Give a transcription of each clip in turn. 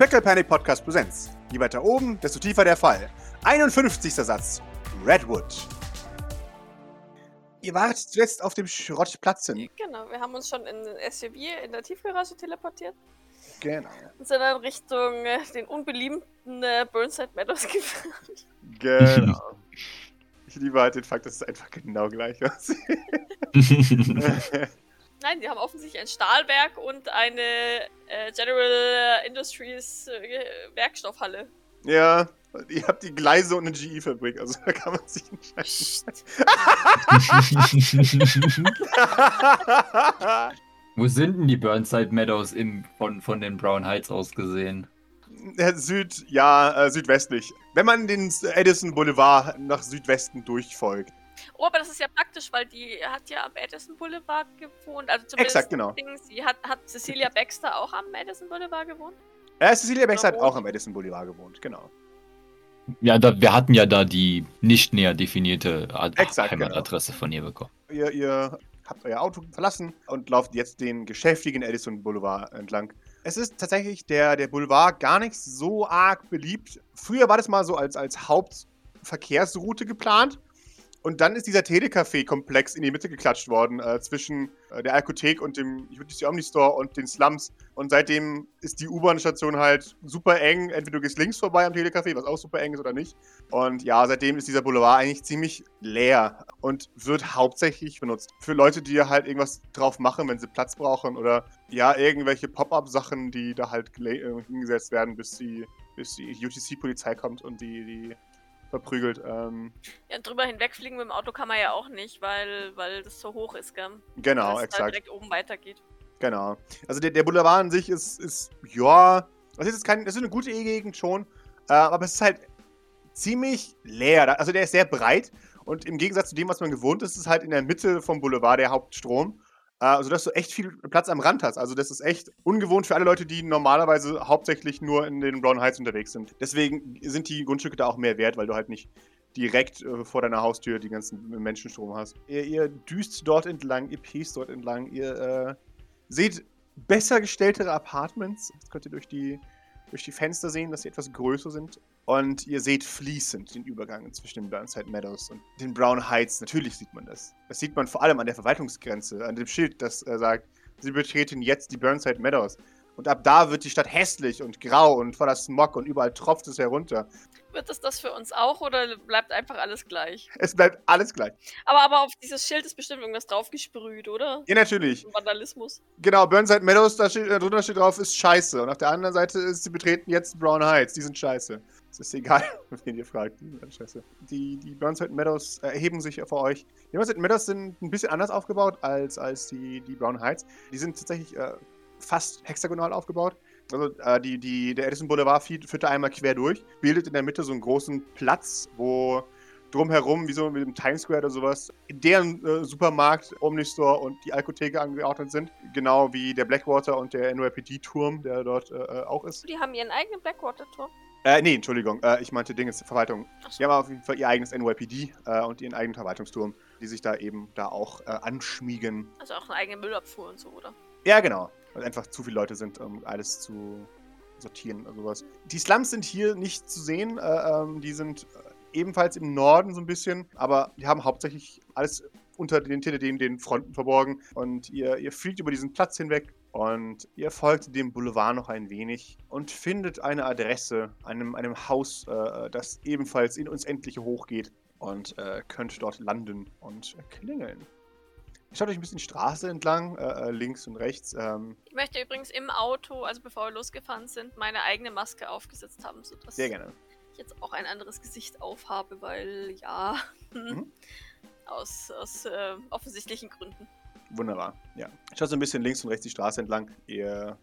Pickle Panic Podcast Präsenz. Je weiter oben, desto tiefer der Fall. 51. Satz. Redwood. Ihr wart zuletzt auf dem Schrottplatz hin. Genau, wir haben uns schon in den SUV in der Tiefgarage teleportiert Genau. und sind dann Richtung äh, den unbeliebten äh, Burnside Meadows gefahren. Genau. Ich liebe halt den Fakt, dass es einfach genau gleich aussieht. Nein, die haben offensichtlich ein Stahlwerk und eine äh, General Industries äh, Werkstoffhalle. ja, ihr habt die Gleise und eine GE-Fabrik, also da kann man sich entscheiden. Wo sind denn die Burnside Meadows im, von, von den Brown Heights aus gesehen? Äh, Süd, ja, äh, südwestlich. Wenn man den Edison Boulevard nach Südwesten durchfolgt. Oh, aber das ist ja praktisch, weil die hat ja am Madison Boulevard gewohnt. Also zumindest Exakt, genau. Sie hat, hat Cecilia Baxter auch am Madison Boulevard gewohnt? Äh, Cecilia Baxter hat auch am Edison Boulevard gewohnt, genau. Ja, da, wir hatten ja da die nicht näher definierte Ad Exakt, genau. Heimatadresse von ihr bekommen. Ihr, ihr habt euer Auto verlassen und lauft jetzt den geschäftigen Edison Boulevard entlang. Es ist tatsächlich der, der Boulevard gar nicht so arg beliebt. Früher war das mal so als, als Hauptverkehrsroute geplant. Und dann ist dieser Telecafé-Komplex in die Mitte geklatscht worden, äh, zwischen äh, der Alkothek und dem UTC Omnistore und den Slums. Und seitdem ist die U-Bahn-Station halt super eng. Entweder du gehst links vorbei am Telecafé, was auch super eng ist, oder nicht. Und ja, seitdem ist dieser Boulevard eigentlich ziemlich leer und wird hauptsächlich benutzt für Leute, die halt irgendwas drauf machen, wenn sie Platz brauchen oder ja, irgendwelche Pop-up-Sachen, die da halt äh, hingesetzt werden, bis die, bis die UTC-Polizei kommt und die, die verprügelt. Ähm, Ja, drüber hinwegfliegen mit dem Auto kann man ja auch nicht, weil, weil das so hoch ist, gell? genau, Dass es da exakt. direkt oben weitergeht. Genau. Also der, der Boulevard an sich ist, ist ja, das ist, jetzt kein, das ist eine gute E-Gegend schon, äh, aber es ist halt ziemlich leer. Also der ist sehr breit und im Gegensatz zu dem, was man gewohnt ist, ist es halt in der Mitte vom Boulevard der Hauptstrom. Äh, sodass du echt viel Platz am Rand hast. Also das ist echt ungewohnt für alle Leute, die normalerweise hauptsächlich nur in den Brown Heights unterwegs sind. Deswegen sind die Grundstücke da auch mehr wert, weil du halt nicht direkt äh, vor deiner Haustür die ganzen Menschenstrom hast. Ihr, ihr düst dort entlang, ihr pest dort entlang, ihr äh, seht besser gestelltere Apartments. Das könnt ihr durch die, durch die Fenster sehen, dass sie etwas größer sind. Und ihr seht fließend den Übergang zwischen den Burnside Meadows und den Brown Heights. Natürlich sieht man das. Das sieht man vor allem an der Verwaltungsgrenze, an dem Schild, das äh, sagt, sie betreten jetzt die Burnside Meadows. Und ab da wird die Stadt hässlich und grau und voller Smog und überall tropft es herunter. Wird es das für uns auch oder bleibt einfach alles gleich? Es bleibt alles gleich. Aber, aber auf dieses Schild ist bestimmt irgendwas draufgesprüht, oder? Ja, natürlich. Vandalismus. Genau, Burnside Meadows, da steht, äh, drunter steht drauf, ist scheiße. Und auf der anderen Seite ist, sie betreten jetzt Brown Heights, die sind scheiße. Es ist egal, wen ihr fragt, die sind scheiße. Die, die Burnside Meadows erheben sich vor euch. Die Burnside Meadows sind ein bisschen anders aufgebaut als, als die, die Brown Heights. Die sind tatsächlich äh, fast hexagonal aufgebaut. Also äh, die, die, der Edison Boulevard führt führt da einmal quer durch, bildet in der Mitte so einen großen Platz, wo drumherum, wie so mit dem Times Square oder sowas, deren äh, Supermarkt, Omnistore und die Alkotheke angeordnet sind. Genau wie der Blackwater und der NYPD-Turm, der dort äh, auch ist. Die haben ihren eigenen Blackwater-Turm. Äh, nee, Entschuldigung, äh, ich meinte Dinges, Verwaltung. So. Die haben auf jeden Fall ihr eigenes NYPD äh, und ihren eigenen Verwaltungsturm, die sich da eben da auch äh, anschmiegen. Also auch eine eigene Müllabfuhr und so, oder? Ja, genau. Weil einfach zu viele Leute sind, um alles zu sortieren oder sowas. Die Slums sind hier nicht zu sehen. Äh, ähm, die sind äh, ebenfalls im Norden so ein bisschen, aber die haben hauptsächlich alles unter den, hinter den, den Fronten verborgen. Und ihr, ihr fliegt über diesen Platz hinweg und ihr folgt dem Boulevard noch ein wenig und findet eine Adresse, einem, einem Haus, äh, das ebenfalls in uns Endliche hochgeht und äh, könnt dort landen und klingeln. Schaut euch ein bisschen die Straße entlang, äh, äh, links und rechts. Ähm, Ich möchte übrigens im Auto, also bevor wir losgefahren sind, meine eigene Maske aufgesetzt haben, sodass sehr gerne. ich jetzt auch ein anderes Gesicht aufhabe, weil ja, Mhm. aus, aus äh, offensichtlichen Gründen. Wunderbar, ja. Schaut so ein bisschen links und rechts die Straße entlang. Ihr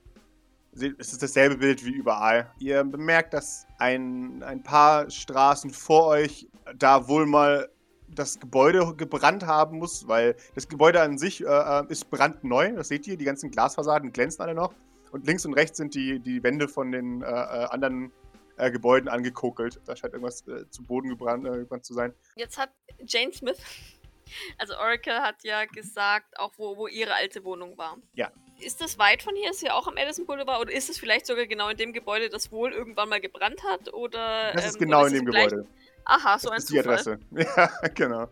seht, es ist dasselbe Bild wie überall. Ihr bemerkt, dass ein, ein paar Straßen vor euch da wohl mal das Gebäude gebrannt haben muss, weil das Gebäude an sich äh, äh, ist brandneu. Das seht ihr, die ganzen Glasfassaden glänzen alle noch. Und links und rechts sind die, die Wände von den äh, äh, anderen äh, Gebäuden angekokelt. Da scheint irgendwas äh, zu Boden gebrannt, gebrannt zu sein. Jetzt hat Jane Smith, also Oracle hat ja gesagt, auch wo, wo ihre alte Wohnung war. Ja. ist das weit von hier? Ist ja auch am Edison Boulevard? Oder ist es vielleicht sogar genau in dem Gebäude, das wohl irgendwann mal gebrannt hat? Oder, Das ist ähm, genau oder in dem Gebäude. Aha, so das ein ist die Zufall. Adresse. Ja, genau.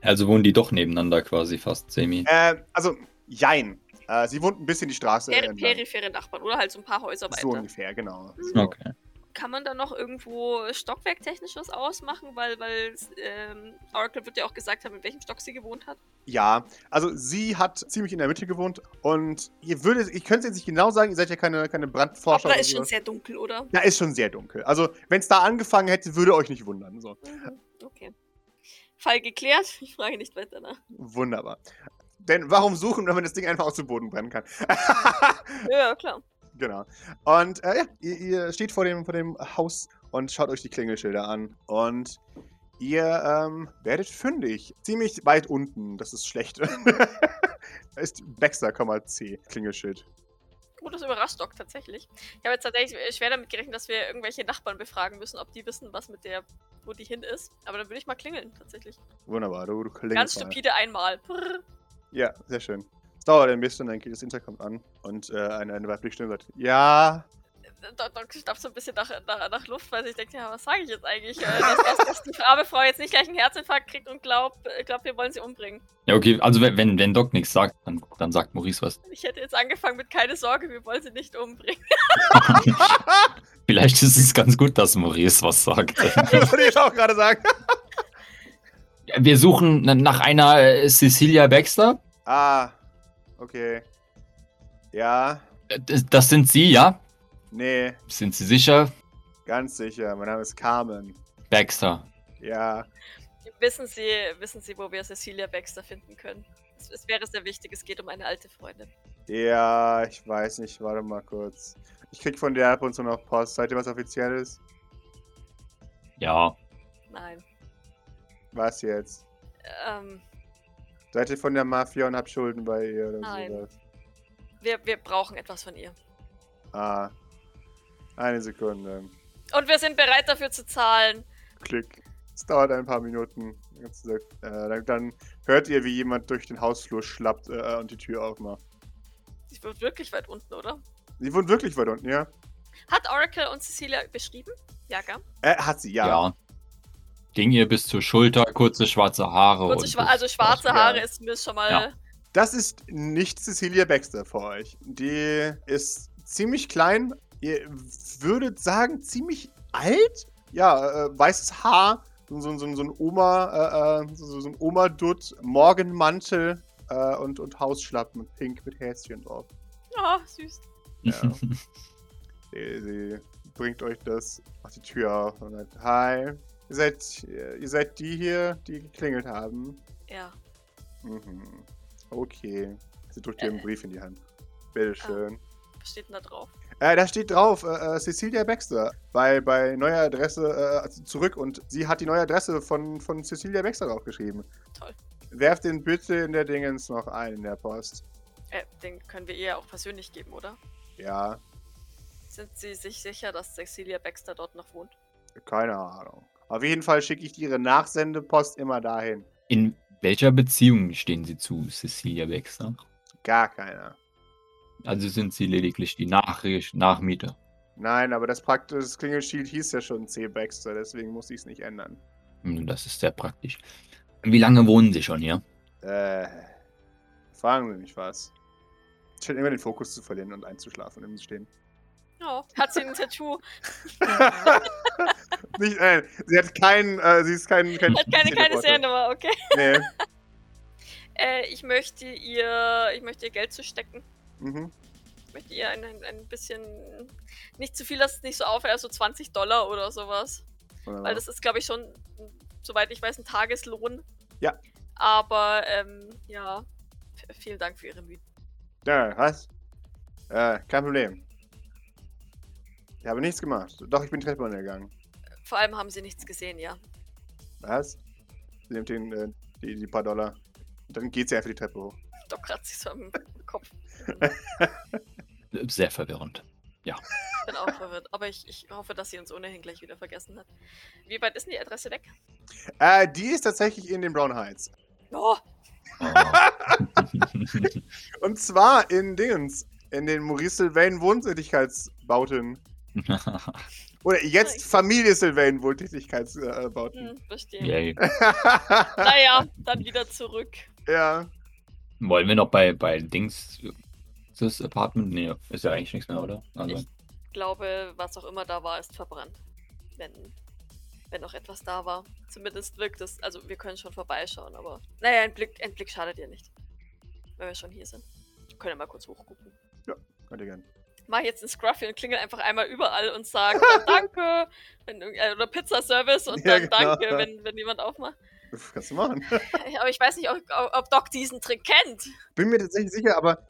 Also wohnen die doch nebeneinander quasi fast, semi. Äh, also, jein. Äh, sie wohnt ein bisschen die Straße Per entlang. periphere Nachbarn oder halt so ein paar Häuser So weiter. ungefähr, genau. Mhm. Okay. Kann man da noch irgendwo stockwerktechnisch was ausmachen? Weil, weil ähm, Oracle wird ja auch gesagt haben, in welchem Stock sie gewohnt hat. Ja, also sie hat ziemlich in der Mitte gewohnt und ihr würdet, ich könnte es jetzt nicht genau sagen, ihr seid ja keine, keine Brandforscher. Aber da oder ist schon sehr dunkel, oder? Ja, ist schon sehr dunkel. Also, wenn es da angefangen hätte, würde euch nicht wundern. So, Mhm, okay. Fall geklärt. Ich frage nicht weiter nach. wunderbar. Denn warum suchen, wenn man das Ding einfach aus dem Boden brennen kann? Ja, klar. Genau. Und äh, ja, ihr, ihr steht vor dem, vor dem Haus und schaut euch die Klingelschilder an. Und ihr ähm, werdet fündig. Ziemlich weit unten. Das ist schlecht. da ist Baxter, C. Klingelschild. Oh, das überrascht Doc tatsächlich. Ich habe jetzt tatsächlich schwer damit gerechnet, dass wir irgendwelche Nachbarn befragen müssen, ob die wissen, was mit der, wo die hin ist. Aber dann würde ich mal klingeln, tatsächlich. Wunderbar, du, du klingelst Ganz mal. stupide einmal. Prrr. Ja, sehr schön. Es dauert ein bisschen, dann geht das Intercom an und äh, eine, eine weibliche Stimme sagt, ja, Doc, schnappt so ein bisschen nach, nach, nach Luft, weil ich denke, ja, was sage ich jetzt eigentlich? Äh, dass, dass, dass die arme Frau jetzt nicht gleich einen Herzinfarkt kriegt und glaubt, äh, glaubt, wir wollen sie umbringen. Ja, okay, also wenn, wenn, wenn Doc nichts sagt, dann, dann sagt Maurice was. Ich hätte jetzt angefangen mit keine Sorge, wir wollen sie nicht umbringen. Vielleicht ist es ganz gut, dass Maurice was sagt. das wollte ich auch gerade sagen. Wir suchen nach einer äh, Cecilia Baxter. Ah, okay. Ja, Äh, Das, das sind Sie, ja? nee, Sind Sie sicher? ganz sicher. Mein Name ist Carmen. Baxter. Ja, Wissen Sie, wissen Sie, wo wir Cecilia Baxter finden können? Es, es wäre sehr wichtig, es geht um eine alte Freundin. ja, ich weiß nicht, warte mal kurz. Ich krieg von der ab und zu noch Post. Seid ihr was Offizielles? Ja. Nein. Was jetzt? Ähm, Seid ihr von der Mafia und habt Schulden bei ihr oder Nein. sowas? wir, wir brauchen etwas von ihr. Ah, eine Sekunde. Und wir sind bereit dafür zu zahlen. Klick. Es dauert ein paar Minuten. Äh, dann, hört ihr, wie jemand durch den Hausflur schlappt äh, und die Tür aufmacht. Sie wird wirklich weit unten, oder? Sie wohnt wirklich weit unten, ja? Hat Oracle und Cecilia beschrieben? Ja, gell? Äh, hat sie, ja. Ja. Ging ihr bis zur Schulter, kurze schwarze Haare. Kurze und Schwa das also schwarze. Haare ist mir schon mal. Ja. Das ist nicht Cecilia Baxter für euch. Die ist ziemlich klein. Ihr würdet sagen, ziemlich alt? Ja, äh, weißes Haar, so, so, so, so ein Oma, äh, äh, so, so ein Oma-Dutt, Morgenmantel äh, und, und Hausschlappen, pink mit Häschen drauf. Oh, süß. Ja. sie, sie bringt euch das, macht die Tür auf und sagt, hi, ihr seid, ihr seid die hier, die geklingelt haben. Ja. Mhm. Okay. Sie drückt dir einen Äh. Brief in die Hand. Bitteschön. Was steht denn da drauf? Äh, da steht drauf, äh, äh, Cecilia Baxter. Bei, bei neuer Adresse äh, also zurück und sie hat die neue Adresse von, von Cecilia Baxter draufgeschrieben. Toll. Werft den bitte in der Dingens noch ein in der Post. Äh, den können wir ihr auch persönlich geben, oder? Ja, Sind Sie sich sicher, dass Cecilia Baxter dort noch wohnt? keine Ahnung. Auf jeden Fall schicke ich ihre Nachsendepost immer dahin. In welcher Beziehung stehen Sie zu Cecilia Baxter? Gar keiner. Also sind Sie lediglich die Nachricht, Nachmieter. Nein, aber das praktisch das Klingelschild hieß ja schon C. Baxter, deswegen muss ich es nicht ändern. Hm, Das ist sehr praktisch. Wie lange wohnen Sie schon hier? Äh, fragen Sie mich was. Ich scheint immer den Fokus zu verlieren und einzuschlafen im Stehen. Oh, hat sie ein Tattoo? Nicht, äh, sie hat kein, äh, sie ist kein, kein Hat keine, keine Teleporter. Seriennummer, okay. Nee. Äh, ich möchte ihr, ich möchte ihr Geld zustecken. Mhm. Ich möchte ihr ein, ein, ein bisschen, nicht zu viel, dass es nicht so auffällt, also 20 Dollar oder sowas. Wunderbar. Weil das ist, glaube ich, schon, soweit ich weiß, ein Tageslohn. Ja. Aber, ähm, ja, vielen Dank für Ihre Mühe. Ja, was? Äh, kein Problem. Ich habe nichts gemacht. Doch, ich bin Treppe runtergegangen. Vor allem haben Sie nichts gesehen, ja. Was? Sie nimmt den, äh, die, die paar Dollar. Und dann geht sie einfach die Treppe hoch. Doc kratzt sich so am Kopf. Sehr verwirrend. Ich bin auch verwirrt. Aber ich, ich hoffe, dass sie uns ohnehin gleich wieder vergessen hat. Wie weit ist denn die Adresse weg? Äh, die ist tatsächlich in den Brown Heights. Oh, Oh. Und zwar in Dingens, in den Maurice Sylvain Wohntätigkeitsbauten. Oder jetzt. Familie Sylvain Wohntätigkeitsbauten. Hm, verstehe. Naja, dann wieder zurück. ja. Wollen wir noch bei, bei Dings das Apartment? Nee, ist ja eigentlich nichts mehr, oder? Also, Ich glaube, was auch immer da war, ist verbrannt. Wenn, wenn noch etwas da war. Zumindest wirkt es. Also, wir können schon vorbeischauen, aber. Naja, ein Blick, ein Blick schadet dir nicht. Wenn wir schon hier sind. Wir können ja mal kurz hochgucken. Könnt ihr gern. Mach jetzt einen Scruffy und klingel einfach einmal überall und sag dann Danke. Wenn, äh, oder Pizzaservice und Ja, dann genau. Danke, wenn, wenn jemand aufmacht. Das kannst du machen. Aber ich weiß nicht, ob, ob Doc diesen Trick kennt. Bin mir tatsächlich sicher, aber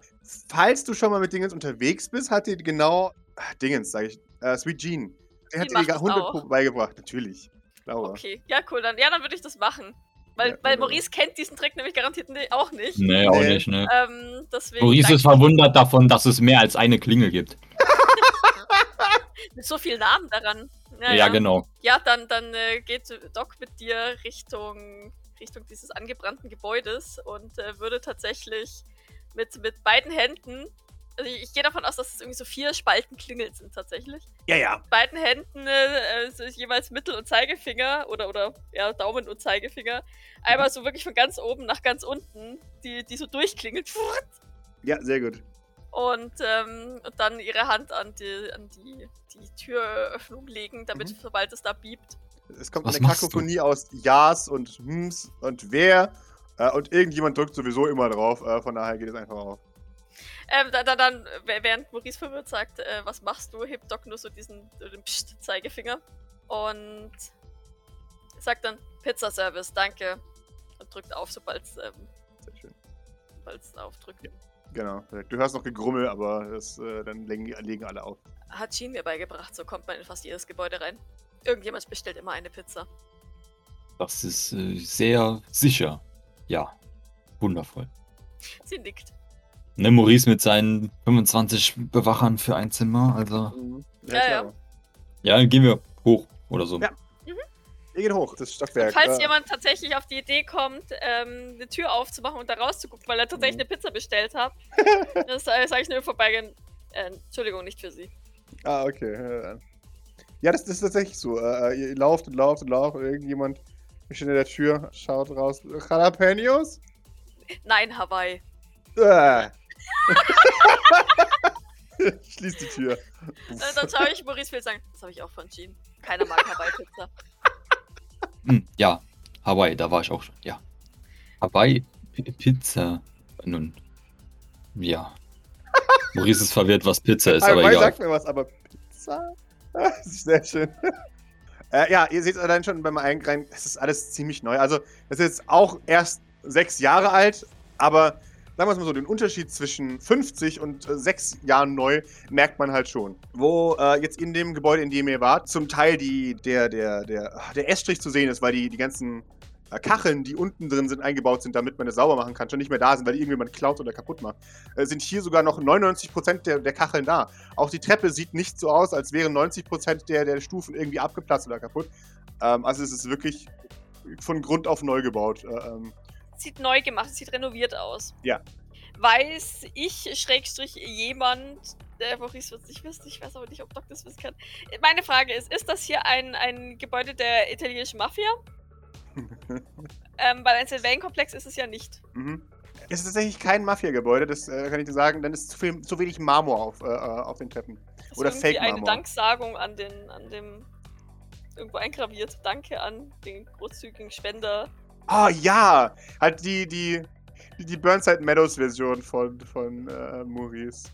falls du schon mal mit Dingens unterwegs bist, hat dir genau. Ach, Dingens, sag ich. Äh, Sweet Jean. Der hat dir die macht das 100 auch. Pro beigebracht. Natürlich. Ich glaube. Okay, ja, cool. Dann, ja, dann würde ich das machen. Weil, Ja, weil. Maurice kennt diesen Trick nämlich garantiert auch nicht. nee, auch Nee. nicht, ne? Ähm, deswegen Maurice ist verwundert davon, dass es mehr als eine Klingel gibt. mit so vielen Namen daran. Ja, genau. Ja, dann, dann äh, geht Doc mit dir Richtung, Richtung dieses angebrannten Gebäudes und äh, würde tatsächlich mit, mit beiden Händen, also ich, ich gehe davon aus, dass es irgendwie so vier Spalten Klingeln sind tatsächlich. Ja, ja. beiden Händen äh, so jeweils Mittel- und Zeigefinger oder, oder ja, Daumen und Zeigefinger. Einmal so wirklich von ganz oben nach ganz unten, die, die so durchklingelt. Ja, sehr gut. Und, ähm, und dann ihre Hand an die, an die, die Türöffnung legen, damit, Mhm. sobald es da biebt. Es kommt Was eine du? Kakophonie aus Ja's und Hms und Wer. Äh, und irgendjemand drückt sowieso immer drauf. Äh, von daher geht es einfach auf. Ähm, da, da, dann, äh, während Maurice verwirrt sagt, äh, was machst du, hebt Doc nur so diesen so den Psst-Zeigefinger und sagt dann Pizzaservice, danke. Und drückt auf, sobald es ähm, Sehr schön. sobald's aufdrückt. Genau. Du hörst noch Gegrummel, aber das, äh, dann legen, legen alle auf. Hat Jean mir beigebracht, so kommt man in fast jedes Gebäude rein. Irgendjemand bestellt immer eine Pizza. Das ist äh, sehr sicher. Ja. Wundervoll. Sie nickt. Ne, Maurice mit seinen 25 Bewachern für ein Zimmer. Also. Ja, ja. klar. Ja, dann gehen wir hoch oder so. Ja. Ihr geht hoch, das Stockwerk. Falls Äh, jemand tatsächlich auf die Idee kommt, ähm, eine Tür aufzumachen und da rauszugucken, weil er tatsächlich Mhm. eine Pizza bestellt hat, das äh, sage ich nur im vorbeigehen. Äh, Entschuldigung, nicht für Sie. Ah, okay. äh, Ja, das, das ist tatsächlich so. Äh, ihr lauft und lauft und lauft und irgendjemand steht in der Tür, schaut raus. Jalapenos? Nein, Hawaii. Äh. Schließ die Tür. Dann schaue ich Maurice will sagen, das habe ich auch von Jean. Keiner mag Hawaii-Pizza. Hm, ja. Hawaii, da war ich auch schon. Ja. Hawaii P Pizza. Nun. Ja. Maurice ist verwirrt, was Pizza ist, aber Hawaii egal. sagt mir was, aber Pizza? Das ist sehr schön. äh, ja, ihr seht es allein schon beim Eingreifen, es ist alles ziemlich neu. Also, das ist jetzt auch erst sechs Jahre alt, aber sagen wir es mal so, den Unterschied zwischen 50 und äh, sechs Jahren neu merkt man halt schon. Wo äh, jetzt in dem Gebäude, in dem ihr wart, zum Teil die, der, der, der, der Estrich zu sehen ist, weil die, die ganzen äh, Kacheln, die unten drin sind, eingebaut sind, damit man es sauber machen kann, schon nicht mehr da sind, weil irgendjemand klaut oder kaputt macht. Äh, sind hier sogar noch 99% der, der Kacheln da. Auch die Treppe sieht nicht so aus, als wären 90% der, der Stufen irgendwie abgeplatzt oder kaputt. Ähm, also es ist wirklich von Grund auf neu gebaut. Äh, ähm, Sieht neu gemacht, sieht renoviert aus. Ja. Weiß ich, Schrägstrich, jemand, der Maurice wird es nicht wissen, ich weiß aber nicht, ob Doc das wissen kann. Meine Frage ist, ist das hier ein, ein Gebäude der italienischen Mafia? ähm, weil ein Sylvain-Komplex ist es ja nicht. mhm. Es ist tatsächlich kein Mafia-Gebäude, das äh, kann ich dir sagen, dann ist zu, viel, zu wenig Marmor auf, äh, auf den Treppen. Das ist Oder irgendwie eine Fake-Marmor. Danksagung an den, an dem irgendwo eingraviert. Danke an den großzügigen Spender. Ah ja! Halt die, die, die, die Burnside Meadows-Version von, von äh, Maurice.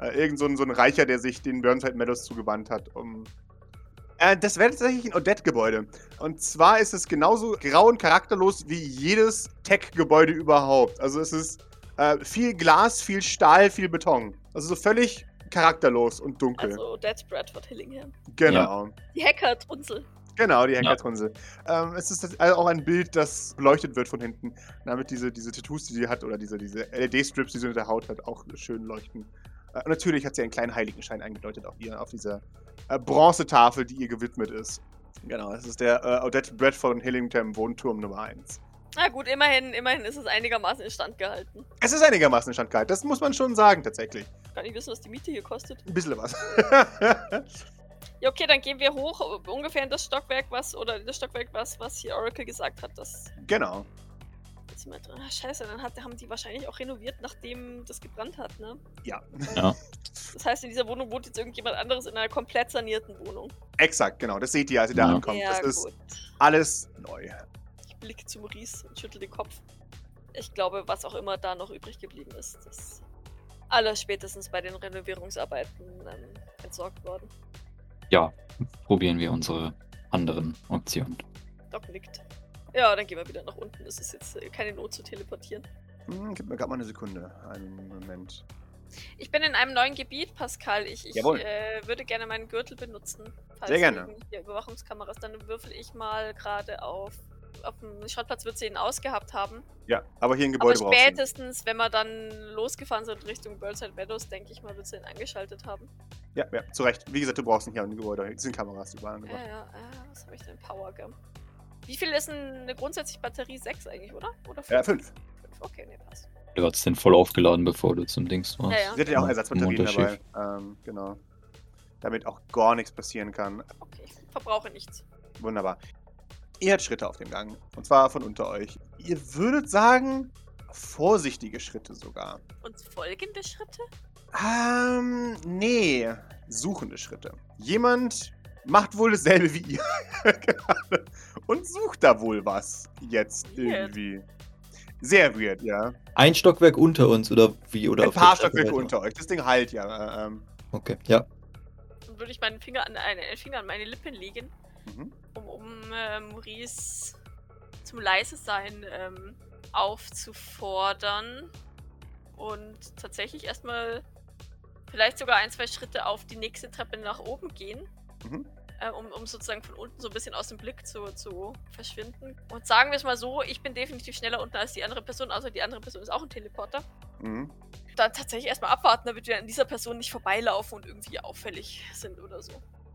Äh, irgend so ein, so ein Reicher, der sich den Burnside Meadows zugewandt hat, um. Äh, das wäre tatsächlich ein Odette-Gebäude. Und zwar ist es genauso grau und charakterlos wie jedes Tech-Gebäude überhaupt. Also es ist äh, viel Glas, viel Stahl, viel Beton. Also so völlig charakterlos und dunkel. Also Dead Bradford Hillingham. genau. Die Hacker-Trunzel. Genau, die Hackertrunsel. Ähm, es ist also auch ein Bild, das beleuchtet wird von hinten, damit diese, diese Tattoos, die sie hat, oder diese, diese LED-Strips, die sie unter der Haut hat, auch schön leuchten. Äh, und natürlich hat sie einen kleinen Heiligenschein eingedeutet auf, ihr, auf dieser äh, Bronzetafel, die ihr gewidmet ist. Genau, das ist der äh, Odette Bradford und Hillington Wohnturm Nummer 1. Na gut, immerhin, immerhin ist es einigermaßen instand gehalten. Es ist einigermaßen instand gehalten, das muss man schon sagen, tatsächlich. Kann ich wissen, was die Miete hier kostet? Ein bisschen was. Ja, okay, dann gehen wir hoch, äh, ungefähr in das Stockwerk, was, oder in das Stockwerk, was, was hier Oracle gesagt hat, das genau. jetzt sind wir drin. Ah, scheiße, dann hat, haben die wahrscheinlich auch renoviert, nachdem das gebrannt hat, ne? Ja. Ja. Das heißt, in dieser Wohnung wohnt jetzt irgendjemand anderes in einer komplett sanierten Wohnung. Exakt, genau. Das seht ihr, als ihr da Ja. ankommt. ja, das ist gut. alles neu. Ich blicke zu Maurice und schüttel den Kopf. Ich glaube, was auch immer da noch übrig geblieben ist, ist alles spätestens bei den Renovierungsarbeiten ähm, entsorgt worden. Ja, probieren wir unsere anderen Optionen. Doc nickt. Ja, dann gehen wir wieder nach unten. Es ist jetzt äh, keine Not zu teleportieren. Hm, gib mir gerade mal eine Sekunde. Einen Moment. Ich bin in einem neuen Gebiet, Pascal. Ich, ich äh, würde gerne meinen Gürtel benutzen. Falls Sehr gerne. Hier Überwachungskameras. Dann würfel ich mal gerade auf. Auf dem Schrottplatz wird sie ihn ausgehabt haben. Ja, aber hier ein Aber Gebäude brauchst du. spätestens, wenn wir dann losgefahren sind Richtung Burnside Meadows, denke ich mal, wird sie ihn angeschaltet haben. Ja, ja, zu Recht. Wie gesagt, du brauchst ihn hier ein Gebäude. Hier sind Kameras überall Ja, angebracht. ja, äh, was habe ich denn? Power Gum. Wie viel ist denn eine grundsätzliche Batterie? 6 eigentlich, oder? Oder Ja, fünf. Fünf. Okay, nee, passt. Du hast den voll aufgeladen, bevor du zum Dings warst. Ja, ja. Sie hat ja auch Ja, Ersatzbatterien im dabei. Ähm, genau. Damit auch gar nichts passieren kann. Okay, ich verbrauche nichts. Wunderbar. Ihr hört Schritte auf dem Gang. Und zwar von unter euch. Ihr würdet sagen, vorsichtige Schritte sogar. Und folgende Schritte? Ähm, nee. Suchende Schritte. Jemand macht wohl dasselbe wie ihr. gerade. Und sucht da wohl was. Jetzt Weird. irgendwie. Sehr weird, ja. Ein Stockwerk unter uns oder wie? Oder Ein paar Stockwerke unter euch. Das Ding halt ja. äh, Ähm, Okay, ja. Dann würde ich meinen Finger an, einen Finger an meine Lippen legen, mhm. Um, um äh, Maurice zum leise sein ähm, aufzufordern. Und tatsächlich erstmal vielleicht sogar ein, zwei Schritte auf die nächste Treppe nach oben gehen. Mhm. äh, um, um sozusagen von unten so ein bisschen aus dem Blick zu, zu verschwinden. Und sagen wir es mal so, ich bin definitiv schneller unten als die andere Person, außer die andere Person ist auch ein Teleporter. Mhm. Dann tatsächlich erstmal abwarten, damit wir an dieser Person nicht vorbeilaufen und irgendwie auffällig sind oder so.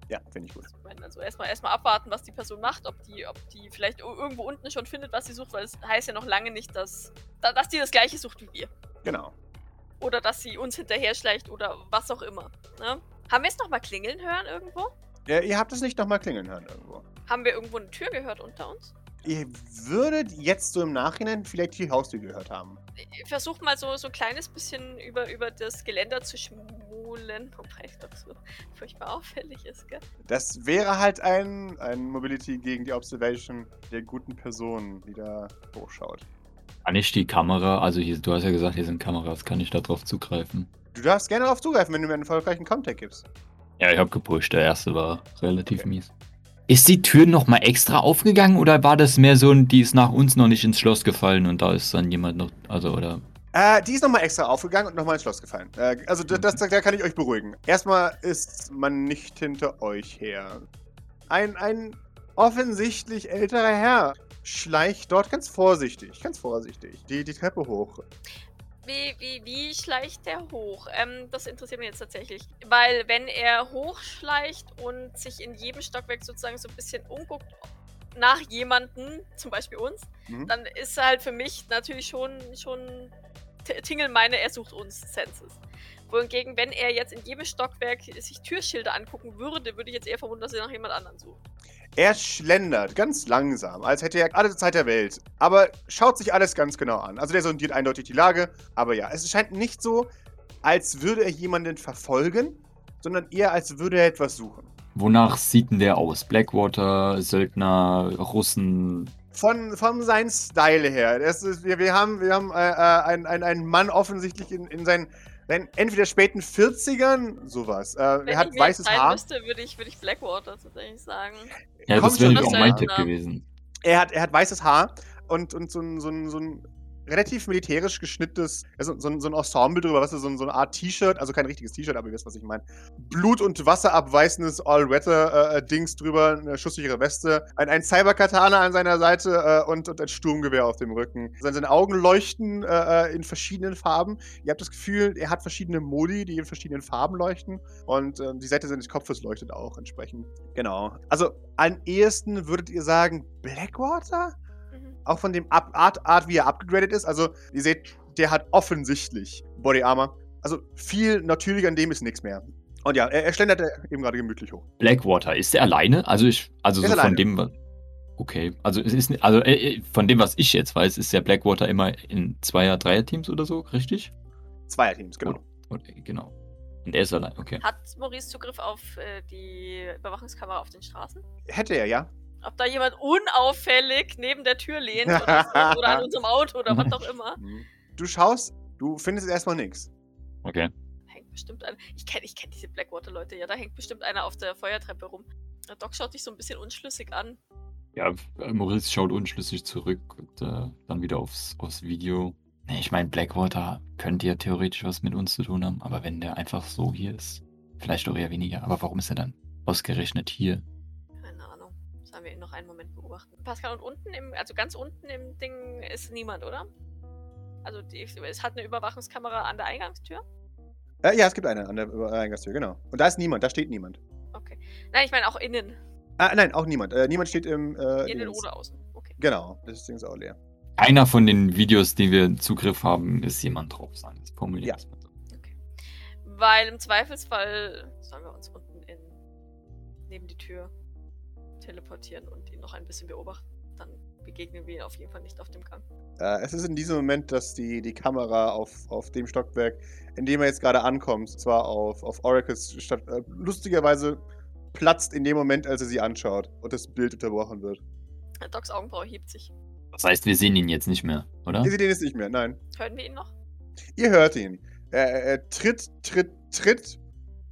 Ja, finde ich gut. Ich meine, also erstmal erstmal abwarten, was die Person macht, ob die, ob die vielleicht ir- irgendwo unten schon findet, was sie sucht, weil es heißt ja noch lange nicht, dass, da- dass die das gleiche sucht wie wir. Genau. Oder dass sie uns hinterher schleicht oder was auch immer. Ne? Haben wir es nochmal klingeln hören irgendwo? Ja, ihr habt es nicht nochmal klingeln hören irgendwo. Haben wir irgendwo eine Tür gehört unter uns? Ihr würdet jetzt so im Nachhinein vielleicht die Haustür gehört haben. Ich versuche mal so, so ein kleines bisschen über, über das Geländer zu schmulen, wobei ich doch so furchtbar auffällig ist, gell? Das wäre halt ein, ein Mobility gegen die Observation der guten Person, die da hochschaut. Kann ich die Kamera, also hier, du hast ja gesagt, hier sind Kameras, kann ich da drauf zugreifen? Du darfst gerne darauf zugreifen, wenn du mir einen erfolgreichen Contact gibst. Ja, ich hab gepusht, der erste war relativ Okay. mies. Ist die Tür nochmal extra aufgegangen oder war das mehr so ein, die ist nach uns noch nicht ins Schloss gefallen und da ist dann jemand noch, also oder Äh, die ist nochmal extra aufgegangen und nochmal ins Schloss gefallen. Äh, also da- das, da kann ich euch beruhigen. Erstmal ist man nicht hinter euch her. Ein, ein offensichtlich älterer Herr schleicht dort ganz vorsichtig, ganz vorsichtig, die, die Treppe hoch. Wie, wie, wie schleicht der hoch? Ähm, das interessiert mich jetzt tatsächlich. Weil wenn er hochschleicht und sich in jedem Stockwerk sozusagen so ein bisschen umguckt nach jemanden, zum Beispiel uns, Mhm. dann ist halt für mich natürlich schon, schon T- Tingle meine, er sucht uns Senses. Wohingegen, wenn er jetzt in jedem Stockwerk sich Türschilder angucken würde, würde ich jetzt eher vermuten, dass er nach jemand anderem sucht. Er schlendert ganz langsam, als hätte er alle Zeit der Welt. Aber schaut sich alles ganz genau an. Also der sondiert eindeutig die Lage. Aber ja, es scheint nicht so, als würde er jemanden verfolgen, sondern eher als würde er etwas suchen. wonach sieht denn der aus? Blackwater, Söldner, Russen. Von, von seinem Style her. Das ist, wir, wir haben, wir haben äh, äh, einen, einen, einen Mann offensichtlich in, in seinen, seinen entweder späten 40ern, sowas. Äh, Wenn er hat weißes Haar. müsste, würde ich, würde ich Blackwater tatsächlich sagen. Ja, Kommt das wäre schon auch mein. Tipp gewesen. Er hat, er hat weißes Haar und, und so ein, so ein, so ein relativ militärisch geschnittenes, also so ein, so ein Ensemble drüber, was ist so, so eine Art T-Shirt, also kein richtiges T-Shirt, aber ihr wisst, was ich meine. Blut- und Wasserabweißendes All-Weather-Dings drüber, eine schusssichere Weste, ein, ein Cyber-Katana an seiner Seite äh, und, und ein Sturmgewehr auf dem Rücken. Seine, seine Augen leuchten äh, äh, in verschiedenen Farben. Ihr habt das Gefühl, er hat verschiedene Modi, die in verschiedenen Farben leuchten und äh, die Seite seines Kopfes leuchtet auch entsprechend. Genau. Also am ehesten würdet ihr sagen Blackwater? Auch von dem Up Art, Art, wie er abgegradet ist. Also, ihr seht, der hat offensichtlich Body Armor. Also, viel natürlicher an dem ist nichts mehr. Und ja, er, er schlendert eben gerade gemütlich hoch. Blackwater, ist der alleine? Also ich, also so von dem, was- okay, also es ist, also äh, äh, von dem, was ich jetzt weiß, ist der Blackwater immer in Zweier-, Dreier-Teams oder so, richtig? Zweierteams, genau. Oder, genau. Und er ist allein, okay. Hat Maurice Zugriff auf äh, die Überwachungskamera auf den Straßen? Hätte er, ja. Ob da jemand unauffällig neben der Tür lehnt oder, oder an unserem Auto oder was auch immer? Du schaust, du findest erstmal nichts. Okay. Hängt bestimmt einer. Ich kenne ich kenn diese Blackwater-Leute ja, da hängt bestimmt einer auf der Feuertreppe rum. Der Doc schaut dich so ein bisschen unschlüssig an. Ja, äh, Maurice schaut unschlüssig zurück und äh, dann wieder aufs, aufs Video. Nee, ich meine, Blackwater könnte ja theoretisch was mit uns zu tun haben, aber wenn der einfach so hier ist, vielleicht auch eher weniger. Aber warum ist er dann ausgerechnet hier? Sollen wir ihn noch einen Moment beobachten? Pascal, und unten im, also ganz unten im Ding ist niemand, oder? Also die, es hat eine Überwachungskamera an der Eingangstür. Äh, ja, es gibt eine an der Eingangstür, genau. Und da ist niemand, da steht niemand. Okay. Nein, ich meine auch innen. Ah, nein, auch niemand. Äh, niemand steht im. Äh, Innen oder außen. Okay. Genau, das Ding ist auch leer. Einer von den Videos, die wir Zugriff haben, ist jemand drauf, sagen wir es. Formulieren Ja. so. Weil im Zweifelsfall sollen wir uns unten in, neben die Tür teleportieren und ihn noch ein bisschen beobachten. Dann begegnen wir ihn auf jeden Fall nicht auf dem Gang. Äh, es ist in diesem Moment, dass die, die Kamera auf, auf dem Stockwerk, in dem er jetzt gerade ankommt, zwar auf, auf Oracles statt, äh, lustigerweise platzt in dem Moment, als er sie anschaut und das Bild unterbrochen wird. Docs Augenbraue hebt sich. Das heißt, wir sehen ihn jetzt nicht mehr, oder? Ihr seht ihn jetzt nicht mehr, nein. Hören wir ihn noch? Ihr hört ihn. Er, er, er tritt, tritt, tritt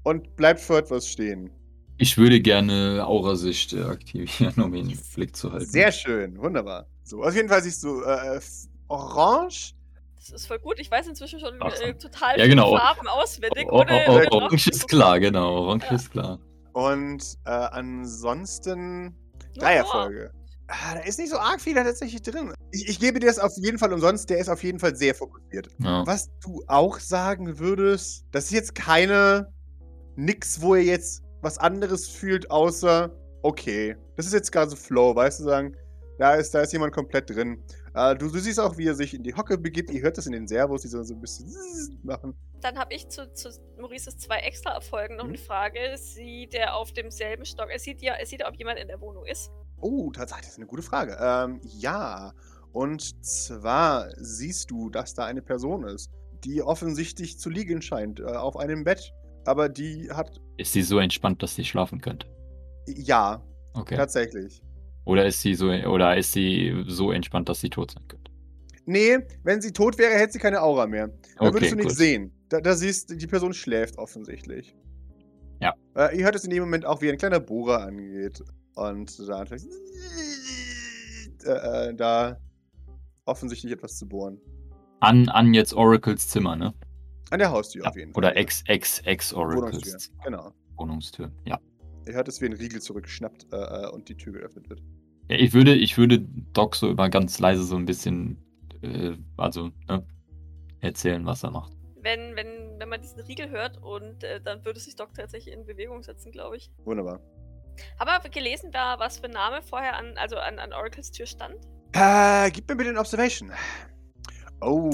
und bleibt für etwas stehen. Ich würde gerne Aurasicht äh, aktivieren, um ihn im Blick zu halten. Sehr schön, wunderbar. So, auf jeden Fall siehst du äh, orange. Das ist voll gut. Ich weiß inzwischen schon äh, total Ja, viele genau. Farben auswendig. Oh, oh, ohne, oh, ohne oh, Orange ist klar, genau. Orange Ja. ist klar. Und äh, ansonsten Dreierfolge. Ah, da ist nicht so arg viel da tatsächlich drin. Ich, ich gebe dir das auf jeden Fall umsonst. Der ist auf jeden Fall sehr fokussiert. Ja. Was du auch sagen würdest, das ist jetzt keine nix, wo er jetzt was anderes fühlt, außer okay. Das ist jetzt gerade so Flow, weißt du, sagen, da ist, da ist jemand komplett drin. Äh, du, du siehst auch, wie er sich in die Hocke begibt. Ihr hört das in den Servos, die so, so ein bisschen machen. Dann habe ich zu, zu Maurices zwei extra Erfolgen noch Mhm. eine Frage. Sieht er auf demselben Stock? Er sieht ja, er sieht ja, ob jemand in der Wohnung ist. Oh, tatsächlich, das ist eine gute Frage. Ähm, ja. Und zwar siehst du, dass da eine Person ist, die offensichtlich zu liegen scheint, äh, auf einem Bett. Aber die hat. Ist sie so entspannt, dass sie schlafen könnte? Ja, Okay. tatsächlich. Oder ist sie so oder ist sie so entspannt, dass sie tot sein könnte? Nee, wenn sie tot wäre, hätte sie keine Aura mehr. Da Okay, würdest du nichts sehen. Da, da siehst du, die Person schläft offensichtlich. Ja. Äh, ihr hört es in dem Moment auch, wie ein kleiner Bohrer angeht. Und da. Äh, äh, da offensichtlich etwas zu bohren. An, an jetzt Oracles Zimmer, ne? An der Haustür Ja. auf jeden Fall. Oder ex, ex, ex Wohnungstür. Oracles Genau. Wohnungstür. Ja. Ihr hört es, wie ein Riegel zurückschnappt äh, äh, und die Tür geöffnet wird. ja. Ich würde, ich würde Doc so immer ganz leise so ein bisschen, äh, also, ne, erzählen, was er macht. Wenn, wenn, wenn man diesen Riegel hört und äh, dann würde sich Doc tatsächlich in Bewegung setzen, glaube ich. Wunderbar. Habe gelesen, da was für ein Name vorher an, also an, an Oracles Tür stand. Äh, gib mir bitte ein Observation. Oh,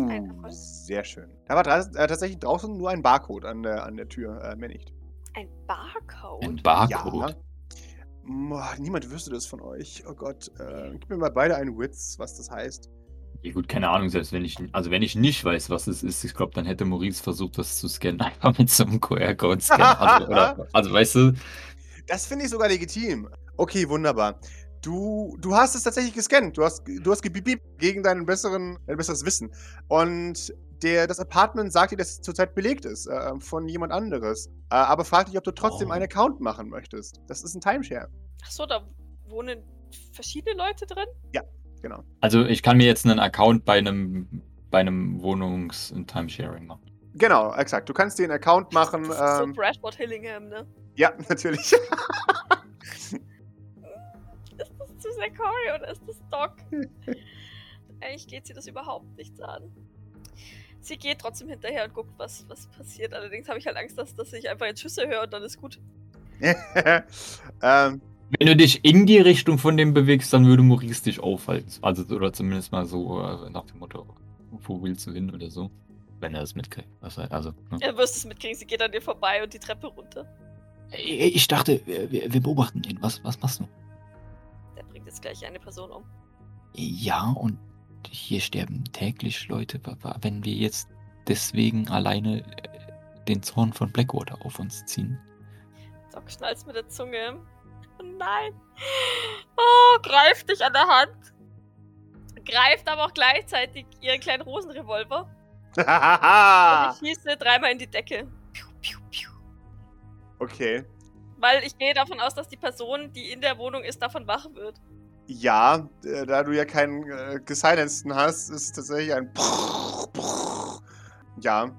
sehr schön. Da war äh, tatsächlich draußen nur ein Barcode an der, an der Tür, äh, mehr nicht. Ein Barcode. Ein Barcode. Ja. Boah, niemand wüsste das von euch. Oh Gott. Äh, gib mir mal beide einen Witz, was das heißt. Ja, gut, keine Ahnung, selbst wenn ich, also wenn ich nicht weiß, was es ist, ich glaube, dann hätte Maurice versucht, das zu scannen, einfach mit so einem QR-Code scannen. Also, oder, also, weißt du, Das finde ich sogar legitim. Okay, wunderbar. Du, du hast es tatsächlich gescannt. Du hast, du hast gebibib gegen deinen besseren, dein besseres Wissen. Und der, das Apartment sagt dir, dass es zurzeit belegt ist äh, von jemand anderes. Äh, aber fragt dich, ob du trotzdem Oh. einen Account machen möchtest. Das ist ein Timeshare. Achso, da wohnen verschiedene Leute drin? Genau. also ich kann mir jetzt einen Account bei einem, bei einem Wohnungs-Timesharing machen. Genau, exakt. Du kannst dir einen Account machen. Das ist so Ähm, Brashbot Hillingham, ne? ja, natürlich. Ist das zu Zachary oder ist das Doc? Eigentlich geht sie das überhaupt nichts an. Sie geht trotzdem hinterher und guckt, was, was passiert. Allerdings habe ich halt Angst, dass, dass ich einfach jetzt Schüsse höre und dann ist gut. ähm, Wenn du dich in die Richtung von dem bewegst, dann würde Maurice dich aufhalten. Also, oder zumindest mal so äh, nach dem Motto, wo willst du hin oder so. Wenn er es mitkriegt. Also, also, ne? Er wirst es mitkriegen, sie geht an dir vorbei und die Treppe runter. Ich dachte, wir, wir wir beobachten ihn. Was, was machst du? Jetzt gleich eine Person um. Ja, und hier sterben täglich Leute. Wenn wir jetzt deswegen alleine äh, den Zorn von Blackwater auf uns ziehen. Doc schnalzt mit der Zunge. Oh nein. Oh, greift dich an der Hand. Greift aber auch gleichzeitig ihren kleinen Rosenrevolver. Hahaha. Und ich schieße dreimal in die Decke. Piu, piu, piu. okay. Weil ich gehe davon aus, dass die Person, die in der Wohnung ist, davon wach wird. Ja, äh, da du ja keinen äh, gesilenceden hast, ist es tatsächlich ein Ja.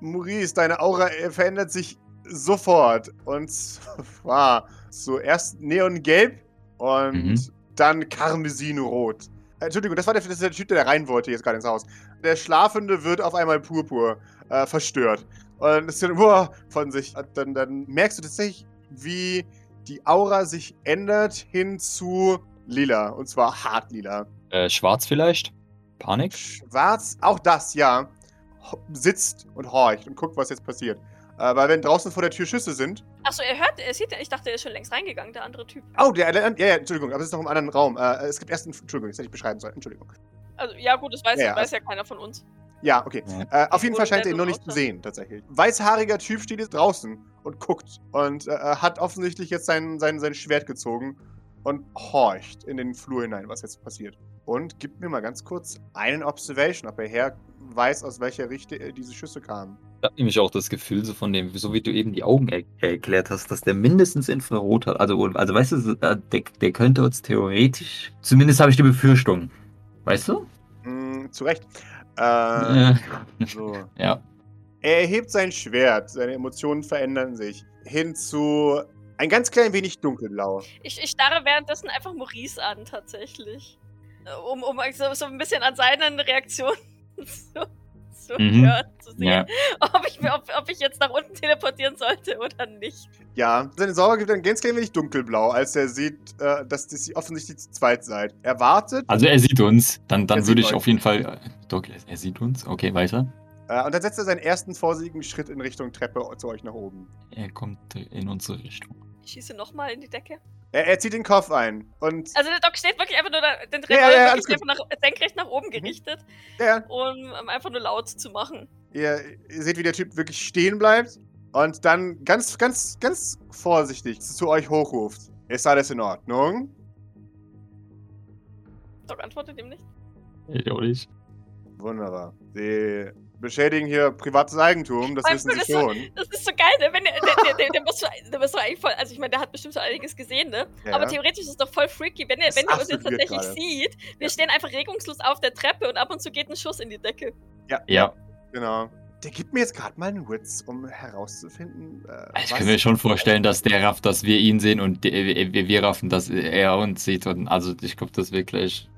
Maurice, deine Aura äh, verändert sich sofort. Und zwar zuerst neongelb und Mhm. dann karmesinrot. Entschuldigung, das war der, das der Typ, der rein wollte jetzt gerade ins Haus. Der Schlafende wird auf einmal purpur äh, verstört. Und es ist dann, uah, von sich. Und Dann, dann merkst du tatsächlich, wie die Aura sich ändert hin zu lila. Und zwar hart lila. Äh, schwarz vielleicht? Panik? Schwarz, auch das, ja, sitzt und horcht und guckt, was jetzt passiert. Äh, weil wenn draußen vor der Tür Schüsse sind. Achso, er hört, er sieht, ich dachte, er ist schon längst reingegangen, der andere Typ. Oh, der, der ja, ja, Entschuldigung, aber es ist noch im anderen Raum. Äh, es gibt erst einen, Entschuldigung, das hätte ich beschreiben sollen. Entschuldigung. Also, ja, gut, das weiß, Ja, ja, weiß ja keiner von uns. Ja, okay. Ja. Äh, auf jeden Fall scheint er ihn noch so nicht zu sehen, tatsächlich. Weißhaariger Typ steht jetzt draußen und guckt und äh, hat offensichtlich jetzt sein, sein, sein Schwert gezogen und horcht in den Flur hinein, was jetzt passiert. Und gibt mir mal ganz kurz einen Observation, ob er her weiß, aus welcher Richtung äh, diese Schüsse kamen. Ich habe nämlich auch das Gefühl, so von dem, so wie du eben die Augen er erklärt hast, dass der mindestens Infrarot hat. Also, also weißt du, äh, der, der könnte uns theoretisch. Zumindest habe ich die Befürchtung. Weißt du? Mm, zu Recht. Äh, Äh, so. ja. Er erhebt sein Schwert, seine Emotionen verändern sich hin zu ein ganz klein wenig dunkelblau. Ich, ich starre währenddessen einfach Maurice an, tatsächlich. Äh, Um, um so, so ein bisschen an seinen Reaktionen zu, zu Mhm. hören, zu sehen, Ja. ob, ich, ob, ob ich jetzt nach unten teleportieren sollte oder nicht. Ja, seine Sorge gibt ein ganz klein wenig dunkelblau, als er sieht, äh, dass ihr offensichtlich zu zweit seid. Er wartet Also er sieht uns. Dann, dann würde ich euch. auf jeden Fall. Äh, Doc, er sieht uns. Okay, weiter. Äh, und dann setzt er seinen ersten vorsichtigen Schritt in Richtung Treppe zu euch nach oben. Er kommt äh, in unsere Richtung. Ich schieße nochmal in die Decke. Er, er zieht den Kopf ein und Also der Doc steht wirklich einfach nur da, den Ja, ja, Revolver ja, einfach nach, senkrecht nach oben Mhm. gerichtet, ja, um um einfach nur laut zu machen. ihr, ihr seht, wie der Typ wirklich stehen bleibt und dann ganz, ganz, ganz vorsichtig zu euch hochruft. Ist alles in Ordnung? Doc antwortet ihm nicht. Ich auch nicht. Wunderbar. Sie beschädigen hier privates Eigentum, das wissen Sie schon. Das ist so geil, ne? Wenn der, der, der, der, der, muss, doch- der muss doch eigentlich voll, also ich meine, der hat bestimmt so einiges gesehen, ne? Ja. Aber theoretisch ist es doch voll freaky, wenn er, wenn er uns jetzt tatsächlich gerade. sieht. Wir Ja. stehen einfach regungslos auf der Treppe und ab und zu geht ein Schuss in die Decke. Ja. Genau. Der gibt mir jetzt gerade mal einen Witz, um herauszufinden. Äh, Ich was- kann mir schon vorstellen, dass der rafft, dass wir ihn sehen und der, wir, wir raffen, dass er uns sieht. Und also ich glaube, das wird gleich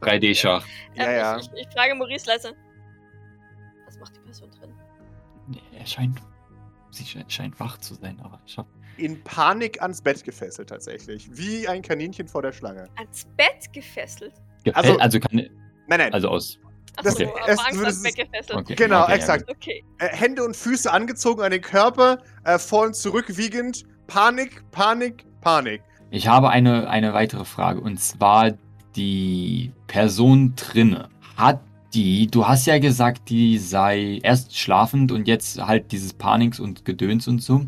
3D-Schach. Ja, ja. Ich, ich, ich frage Maurice leise. Was macht die Person drin? Er scheint. Sie sche- scheint wach zu sein, aber ich hab. In Panik ans Bett gefesselt tatsächlich. Wie ein Kaninchen vor der Schlange. Ans Bett gefesselt. Also- Also, also kann. Nein, nein. Also aus. Okay. aber Es- Angst das ans ist- Bett gefesselt. Okay. genau, okay, exakt. Okay. Äh, Hände und Füße angezogen an den Körper, äh, vor und zurück wiegend. Panik, Panik, Panik. Ich habe eine, eine weitere Frage und zwar die Person drinne. Hat die, du hast ja gesagt, die sei erst schlafend und jetzt halt dieses Paniks und Gedöns und so.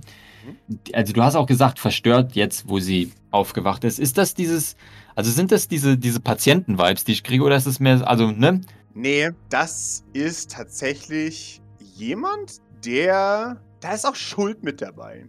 Also du hast auch gesagt, verstört jetzt, wo sie aufgewacht ist. Ist das dieses, also sind das diese, diese Patienten-Vibes, die ich kriege oder ist es mehr, also, ne? Nee, das ist tatsächlich jemand, der. Da ist auch Schuld mit dabei.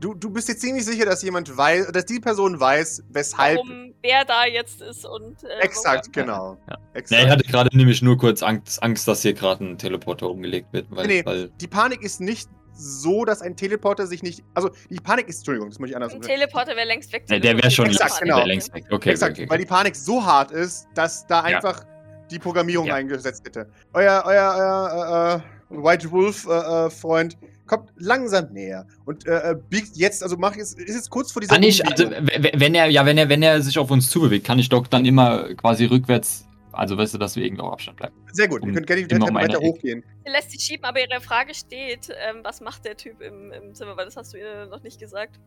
Du, du bist dir ziemlich sicher, dass jemand weiß, dass die Person weiß, weshalb. Warum wer da jetzt ist und. Äh, Exakt, genau. ja. Exakt. Ja, ich hatte gerade nämlich nur kurz Angst, Angst dass hier gerade ein Teleporter umgelegt wird, weil, Nee, nee. weil Die Panik ist nicht so, dass ein Teleporter sich nicht. Also, die Panik ist, Entschuldigung, das muss ich anders Ein sagen. Teleporter wäre längst weg. Ja, der wäre schon Exakt, längst, genau. der längst weg. Okay, Exakt, okay, okay. weil die Panik so hart ist, dass da Ja. einfach die Programmierung Ja. eingesetzt hätte. Euer, euer, euer äh, äh, White Wolf äh, äh, Freund kommt langsam näher und äh, äh, biegt jetzt, also mach jetzt, ist jetzt kurz vor dieser Kann ich, also, wenn er, ja, wenn er, wenn er sich auf uns zubewegt, kann ich doch dann immer quasi rückwärts, also weißt du, dass wir irgendwo auf Abstand bleiben. Sehr gut, ihr um könnt gerne die Treppe um weiter hochgehen. Er lässt sich schieben, aber ihre Frage steht, ähm, was macht der Typ im, im Zimmer? Weil das hast du ihr noch nicht gesagt.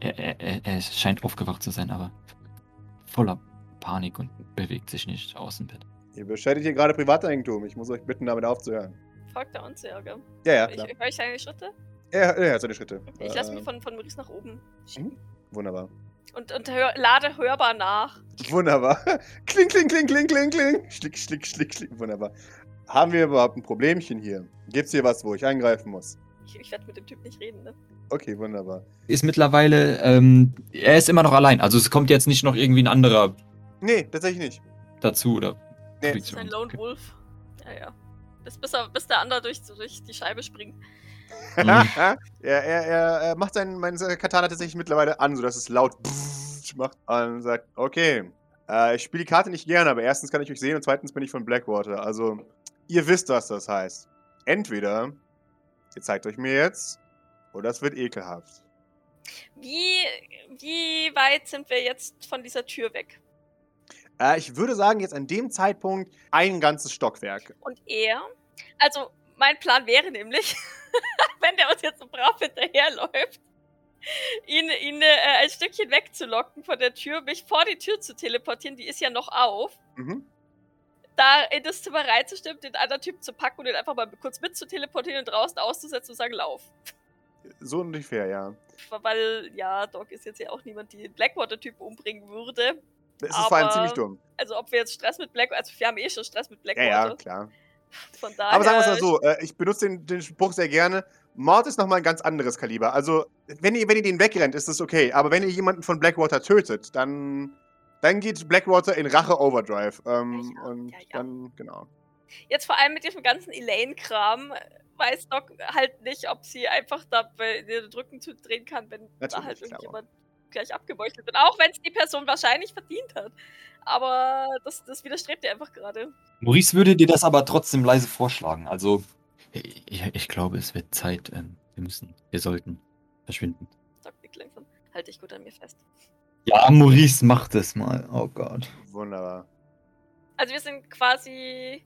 Er, er, er, er scheint aufgewacht zu sein, aber voller Panik und bewegt sich nicht aus dem Bett. Ihr bescheidet hier gerade Privateigentum. Ich muss euch bitten, damit aufzuhören. Folgt er uns ja, gell? Ja, ja, ich klar. höre ich seine Schritte? Er hat seine Schritte. Ich lasse mich von, von Maurice nach oben schieben. Wunderbar. Und, und hör, lade hörbar nach. Wunderbar. Kling, kling, kling, kling, kling, kling. Schlick, schlick, schlick, schlick. Wunderbar. Haben wir überhaupt ein Problemchen hier? Gibt's hier was, wo ich eingreifen muss? Ich, ich werde mit dem Typ nicht reden, ne? Okay, wunderbar. Ist mittlerweile, ähm, er ist immer noch allein. Also es kommt jetzt nicht noch irgendwie ein anderer Nee, tatsächlich nicht. dazu oder. Nee. Das ist ein Lone. Wolf. Ja, ja. Bis, bis, er, bis der andere durch, durch die Scheibe springt. Mhm. er, er, er, er macht seinen, meinen Katana tatsächlich mittlerweile an, sodass es laut macht und sagt, okay, äh, ich spiele die Karte nicht gerne, aber erstens kann ich euch sehen und zweitens bin ich von Blackwater. Also, ihr wisst, was das heißt. Entweder ihr zeigt euch mir jetzt oder es wird ekelhaft. Wie, wie weit sind wir jetzt von dieser Tür weg? Äh, ich würde sagen, jetzt an dem Zeitpunkt ein ganzes Stockwerk. Und er? Also, mein Plan wäre nämlich, wenn der uns jetzt so brav hinterherläuft, ihn, ihn äh, ein Stückchen wegzulocken von der Tür, mich vor die Tür zu teleportieren, die ist ja noch auf, Mhm. da in das Zimmer reinzustimmen, den anderen Typ zu packen und den einfach mal kurz mit zu teleportieren und draußen auszusetzen und sagen, lauf. So ungefähr, ja. Weil, ja, Doc ist jetzt ja auch niemand, die den Blackwater-Typ umbringen würde. Das ist vor allem Aber- ziemlich dumm. Also, ob wir jetzt Stress mit Blackwater, also wir haben eh schon Stress mit Ja, Blackwater. ja, klar. Von daher. Aber sagen wir es mal so, äh, ich benutze den, den Spruch sehr gerne. Mord ist nochmal ein ganz anderes Kaliber. Also, wenn ihr, wenn ihr den wegrennt, ist das okay. Aber wenn ihr jemanden von Blackwater tötet, dann, dann geht Blackwater in Rache Overdrive. Ähm, Ja, und ja, dann, genau. Jetzt vor allem mit diesem ganzen Elaine-Kram weiß Doc halt nicht, ob sie einfach da bei den Rücken zudrehen kann, wenn da Natürlich, halt klar. irgendjemand gleich abgemeuchelt wird. Auch wenn es die Person wahrscheinlich verdient hat. Aber das, das widerstrebt ihr einfach gerade. Maurice würde dir das aber trotzdem leise vorschlagen. Also, ich, ich glaube, es wird Zeit. Ähm, wir müssen, wir sollten verschwinden. Doc nickt langsam. Halt dich gut an mir fest. Ja, Maurice, mach das mal. Oh Gott. Wunderbar. Also wir sind quasi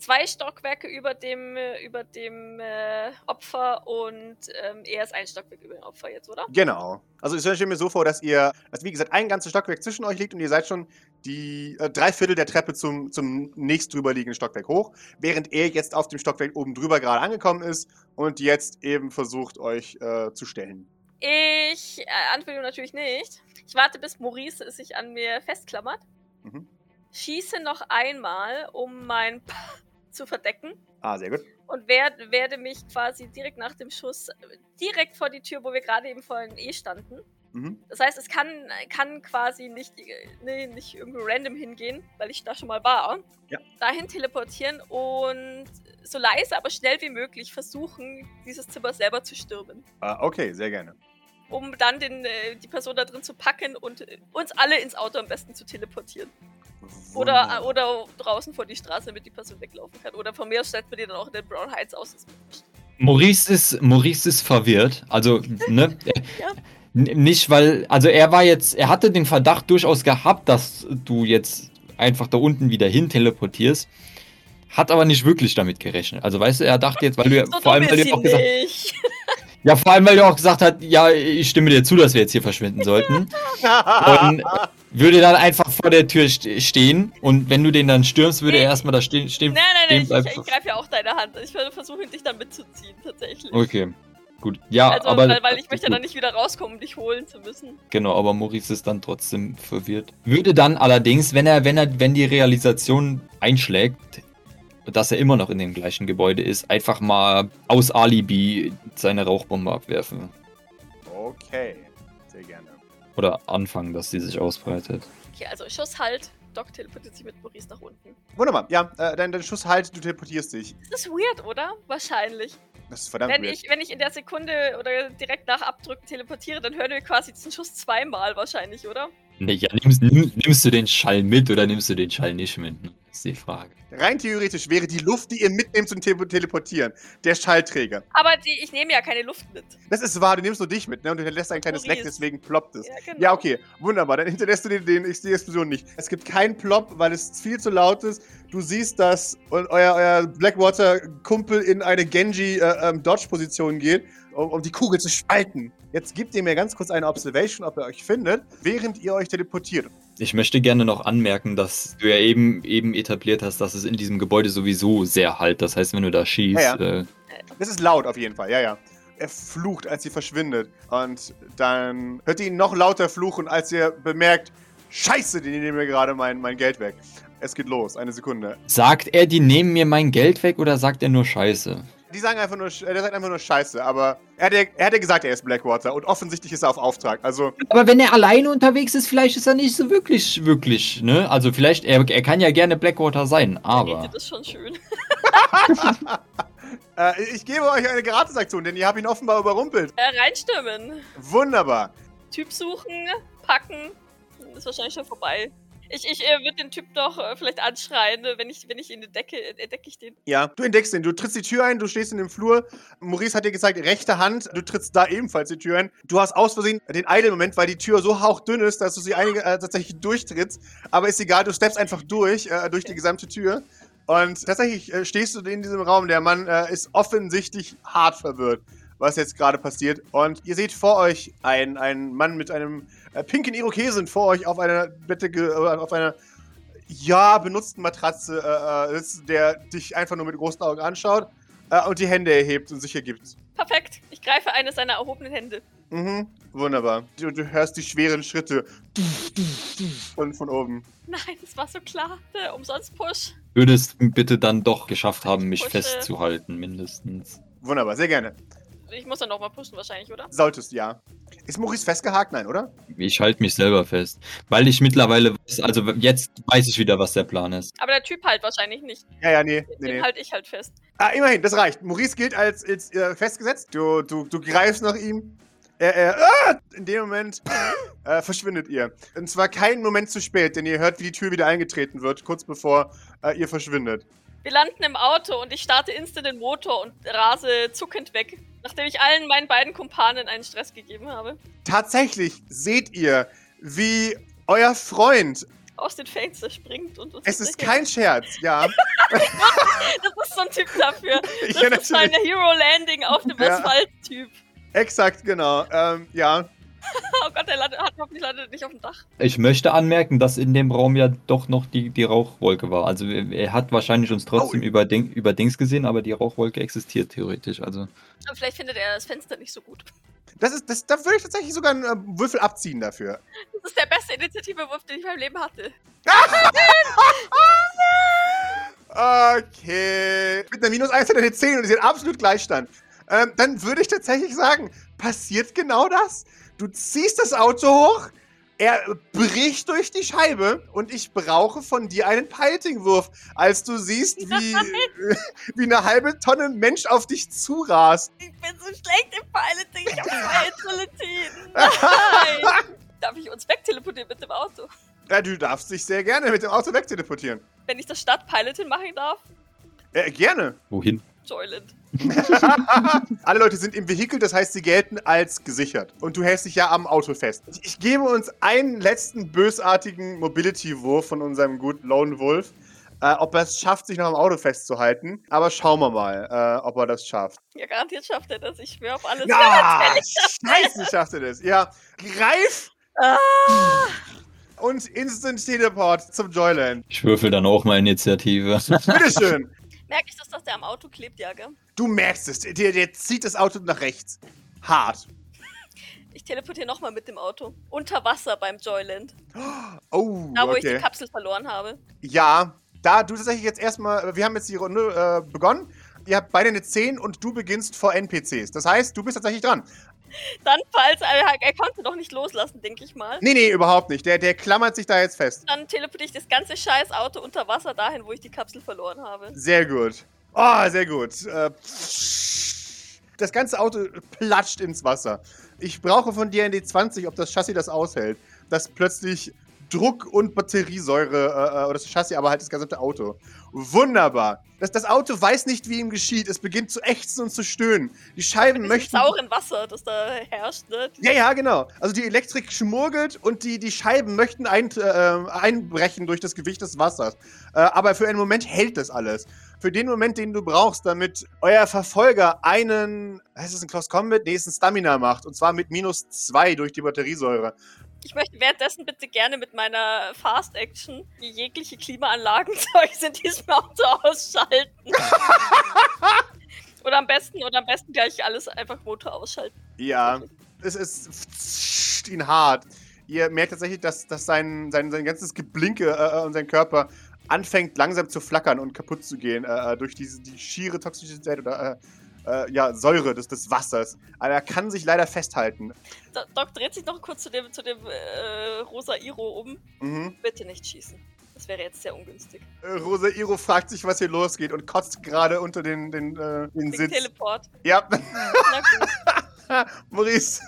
zwei Stockwerke über dem, äh, über dem äh, Opfer und ähm, er ist ein Stockwerk über dem Opfer jetzt, oder? Genau. Also, ich stelle mir so vor, dass ihr, dass wie gesagt, ein ganzes Stockwerk zwischen euch liegt und ihr seid schon die äh, drei Viertel der Treppe zum, zum nächst drüber liegenden Stockwerk hoch, während er jetzt auf dem Stockwerk oben drüber gerade angekommen ist und jetzt eben versucht, euch äh, zu stellen. Ich äh, antworte natürlich nicht. Ich warte, bis Maurice sich an mir festklammert. Mhm. Schieße noch einmal, um mein zu verdecken. Ah, sehr gut. Und werd, werde mich quasi direkt nach dem Schuss direkt vor die Tür, wo wir gerade eben vorhin eh standen. Mhm. Das heißt, es kann, kann quasi nicht, nee, nicht irgendwo random hingehen, weil ich da schon mal war. Ja. Dahin teleportieren und so leise, aber schnell wie möglich versuchen, dieses Zimmer selber zu stürmen. Ah, okay, sehr gerne. um dann den, äh, die Person da drin zu packen und uns alle ins Auto am besten zu teleportieren. Oder, äh, oder draußen vor die Straße, damit die Person weglaufen kann. Oder von mir aus stellt man die dann auch in den Brown Heights aus. Maurice ist, Maurice ist verwirrt. Also, ne? Ja. N- Nicht, weil, also er war jetzt, er hatte den Verdacht durchaus gehabt, dass du jetzt einfach da unten wieder hin teleportierst. Hat aber nicht wirklich damit gerechnet. Also weißt du, er dachte jetzt, weil du ja So vor allem, weil du auch gesagt, nicht. ja, vor allem, weil du auch gesagt hast, ja, ich stimme dir zu, dass wir jetzt hier verschwinden sollten. Und würde dann einfach vor der Tür st stehen und wenn du den dann stürmst, würde Nee. er erstmal da stehen. stehen Nein, nein, nein, stehen ich, ich, greife ja auch deine Hand. Ich würde versuchen, dich dann mitzuziehen, tatsächlich. Okay, gut. Ja, Also, aber. weil, weil ich möchte ja gut. dann nicht wieder rauskommen, um dich holen zu müssen. Genau, aber Maurice ist dann trotzdem verwirrt. Würde dann allerdings, wenn er, wenn er, wenn die Realisation einschlägt, dass er immer noch in dem gleichen Gebäude ist, einfach mal aus Alibi seine Rauchbombe abwerfen. Okay. Oder anfangen, dass sie sich ausbreitet. Okay, also Schuss halt. Doc teleportiert sich mit Maurice nach unten. Wunderbar. Ja, äh, dein, dein Schuss halt, du teleportierst dich. Das ist weird, oder? Wahrscheinlich. Das ist verdammt Wenn weird. ich, wenn ich in der Sekunde oder direkt nach Abdrücken teleportiere, dann hören wir quasi diesen Schuss zweimal wahrscheinlich, oder? Nee, ja, nimmst, nimm, nimmst du den Schall mit oder nimmst du den Schall nicht mit? ne? Ist die Frage. Rein theoretisch wäre die Luft, die ihr mitnehmt zum Tele Teleportieren, der Schallträger. Aber die, ich nehme ja keine Luft mit. Das ist wahr, du nimmst nur dich mit, ne? Und du hinterlässt ein kleines Leck, deswegen ploppt es. Ja, genau. Ja, okay, wunderbar. Dann hinterlässt du den, den die Explosion nicht. Es gibt keinen Plop, weil es viel zu laut ist. Du siehst, dass eu- euer, euer Blackwater-Kumpel in eine Genji-Dodge-Position geht, um, um die Kugel zu spalten. Jetzt gebt ihr mir ganz kurz eine Observation, ob er euch findet, während ihr euch teleportiert. Ich möchte gerne noch anmerken, dass du ja eben, eben etabliert hast, dass es in diesem Gebäude sowieso sehr halt. Das heißt, wenn du da schießt, Ja, Äh, Das ist laut auf jeden Fall, ja, ja. Er flucht, als sie verschwindet. Und dann hört ihr ihn noch lauter fluchen, als ihr bemerkt, Scheiße, die nehmen mir gerade mein, mein Geld weg. Es geht los, eine Sekunde. sagt er, die nehmen mir mein Geld weg oder sagt er nur Scheiße? Die sagen einfach nur, äh, der sagt einfach nur Scheiße, aber er hat, ja, er hat ja gesagt, er ist Blackwater und offensichtlich ist er auf Auftrag. Also, Aber wenn er alleine unterwegs ist, vielleicht ist er nicht so wirklich, wirklich, ne? Also vielleicht, er, er kann ja gerne Blackwater sein, aber. das schon schön. äh, ich gebe euch eine Gratisaktion, denn ihr habt ihn offenbar überrumpelt. Äh, reinstürmen. Wunderbar. Typ suchen, packen. Ist wahrscheinlich schon vorbei. Ich, ich äh, würde den Typ doch äh, vielleicht anschreien, äh, wenn ich, wenn ich ihn entdecke, entdecke ich den. Ja, du entdeckst ihn. Du trittst die Tür ein, du stehst in dem Flur. Maurice hat dir gesagt, rechte Hand. Du trittst da ebenfalls die Tür ein. Du hast aus Versehen den Idle-Moment, weil die Tür so hauchdünn ist, dass du sie einige, äh, tatsächlich durchtrittst. Aber ist egal, du steppst einfach durch, äh, durch die gesamte Tür. Und tatsächlich äh, stehst du in diesem Raum. Der Mann äh, ist offensichtlich hart verwirrt, was jetzt gerade passiert. Und ihr seht vor euch einen, einen Mann mit einem äh, pinken Irokesen vor euch auf einer Bette, ge- äh, auf einer ja, benutzten Matratze äh, äh, sitzt, der dich einfach nur mit großen Augen anschaut äh, und die Hände erhebt und sich ergibt. Perfekt. Ich greife eine seiner erhobenen Hände. Mhm, wunderbar. Du, du hörst die schweren Schritte von, von oben. Nein, das war so klar. Der Umsonst-Push. Würdest bitte dann doch geschafft haben, mich festzuhalten, mindestens. Wunderbar, sehr gerne. Ich muss dann nochmal pushen wahrscheinlich, oder? Solltest, ja. Ist Maurice festgehakt? Nein, oder? Ich halte mich selber fest. Weil ich mittlerweile weiß, also jetzt weiß ich wieder, was der Plan ist. Aber der Typ halt wahrscheinlich nicht. Ja, ja, nee. Den nee, nee. halte ich halt fest. Ah, immerhin, das reicht. Maurice gilt als, als äh, festgesetzt. Du, du, du greifst nach ihm. Er, er, ah! In dem Moment äh, verschwindet ihr. Und zwar keinen Moment zu spät, denn ihr hört, wie die Tür wieder eingetreten wird, kurz bevor äh, ihr verschwindet. Wir landen im Auto und ich starte instant den Motor und rase zuckend weg, nachdem ich allen meinen beiden Kumpanen einen Stress gegeben habe. Tatsächlich seht ihr, wie euer Freund, Aus den Fenster springt und uns. es ist kein Scherz, ja. Das ist so ein Typ dafür. Das ja, ist mein Hero Landing auf dem Ja. Asphalt-Typ. Exakt, genau. Ähm, ja. Oh Gott, der landet, hat hoffentlich landet nicht auf dem Dach. Ich möchte anmerken, dass in dem Raum ja doch noch die, die Rauchwolke war. Also er hat wahrscheinlich uns trotzdem Oh. über, Ding, über Dings gesehen, aber die Rauchwolke existiert theoretisch. Also Aber vielleicht findet er das Fenster nicht so gut. Das ist, das, da würde ich tatsächlich sogar einen äh, Würfel abziehen dafür. Das ist der beste Initiativewurf, den ich in meinem Leben hatte. Okay. Mit einer Minus 1 hat er eine 10 und sie hat absolut Gleichstand. Ähm, dann würde ich tatsächlich sagen, passiert genau das. Du ziehst das Auto hoch, er bricht durch die Scheibe und ich brauche von dir einen Piloting-Wurf, als du siehst, wie, wie eine halbe Tonne Mensch auf dich zurast. Ich bin so schlecht im Piloting. Ich habe zwei Agility. Nein. Darf ich uns wegteleportieren mit dem Auto? Ja, du darfst dich sehr gerne mit dem Auto wegteleportieren. Wenn ich das Stadtpiloting machen darf? Äh, gerne. wohin? Joyland. Alle Leute sind im Vehikel, das heißt, sie gelten als gesichert. Und du hältst dich ja am Auto fest. Ich gebe uns einen letzten bösartigen Mobility-Wurf von unserem guten Lone Wolf. Äh, ob er es schafft, sich noch am Auto festzuhalten. Aber schauen wir mal, äh, ob er das schafft. Ja, garantiert schafft er das. Ich schwöre auf alles. Ja, scheiße, schafft er das. Ja, greif Ah, und Instant Teleport zum Joyland. Ich würfel dann auch mal Initiative. Bitteschön. merke ich das, dass der am Auto klebt, ja, gell? Du merkst es. Der, der zieht das Auto nach rechts. Hart. Ich teleportiere nochmal mit dem Auto. Unter Wasser beim Joyland. Oh, Da, wo ich okay. die Kapsel verloren habe. Ja, da du tatsächlich jetzt erstmal, wir haben jetzt die Runde äh, begonnen. Ihr habt beide eine 10 und du beginnst vor NPCs. Das heißt, du bist tatsächlich dran. Dann, falls er, er konnte doch nicht loslassen, denke ich mal. Nee, nee, überhaupt nicht. Der, der klammert sich da jetzt fest. Dann teleportiere ich das ganze scheiß Auto unter Wasser dahin, wo ich die Kapsel verloren habe. Sehr gut. Oh, sehr gut. Äh, das ganze Auto platscht ins Wasser. Ich brauche von dir in die 20, ob das Chassis das aushält. Das plötzlich Druck und Batteriesäure, äh, oder das Chassis, aber halt das gesamte Auto. Wunderbar. Das, das Auto weiß nicht, wie ihm geschieht. Es beginnt zu ächzen und zu stöhnen. Die Scheiben möchten. sauren Wasser, das da herrscht, ne? Ja, ja, genau. Also die Elektrik schmurgelt und die, die Scheiben möchten ein, äh, einbrechen durch das Gewicht des Wassers. Äh, aber für einen Moment hält das alles. Für den Moment, den du brauchst, damit euer Verfolger einen, heißt es ein Close Combat? Nee, ist ein Stamina macht. Und zwar mit minus zwei durch die Batteriesäure. Ich möchte währenddessen bitte gerne mit meiner Fast Action jegliche Klimaanlagenzeugs in diesem Auto ausschalten. oder am besten, oder am besten gleich alles einfach Motor ausschalten. Ja, es ist ihn hart. Ihr merkt tatsächlich, dass, dass sein, sein, sein ganzes Geblinke äh, und sein Körper anfängt langsam zu flackern und kaputt zu gehen äh, durch diese, die schiere Toxizität oder äh, äh, ja, Säure des, des Wassers. Aber er kann sich leider festhalten. Do Doc dreht sich noch kurz zu dem, zu dem äh, rosa Iro um. Mhm. Bitte nicht schießen. Das wäre jetzt sehr ungünstig. Äh, Rosa Iro fragt sich, was hier losgeht und kotzt gerade unter den, den, äh, den Sitz. Teleport. Ja, Na gut. Maurice.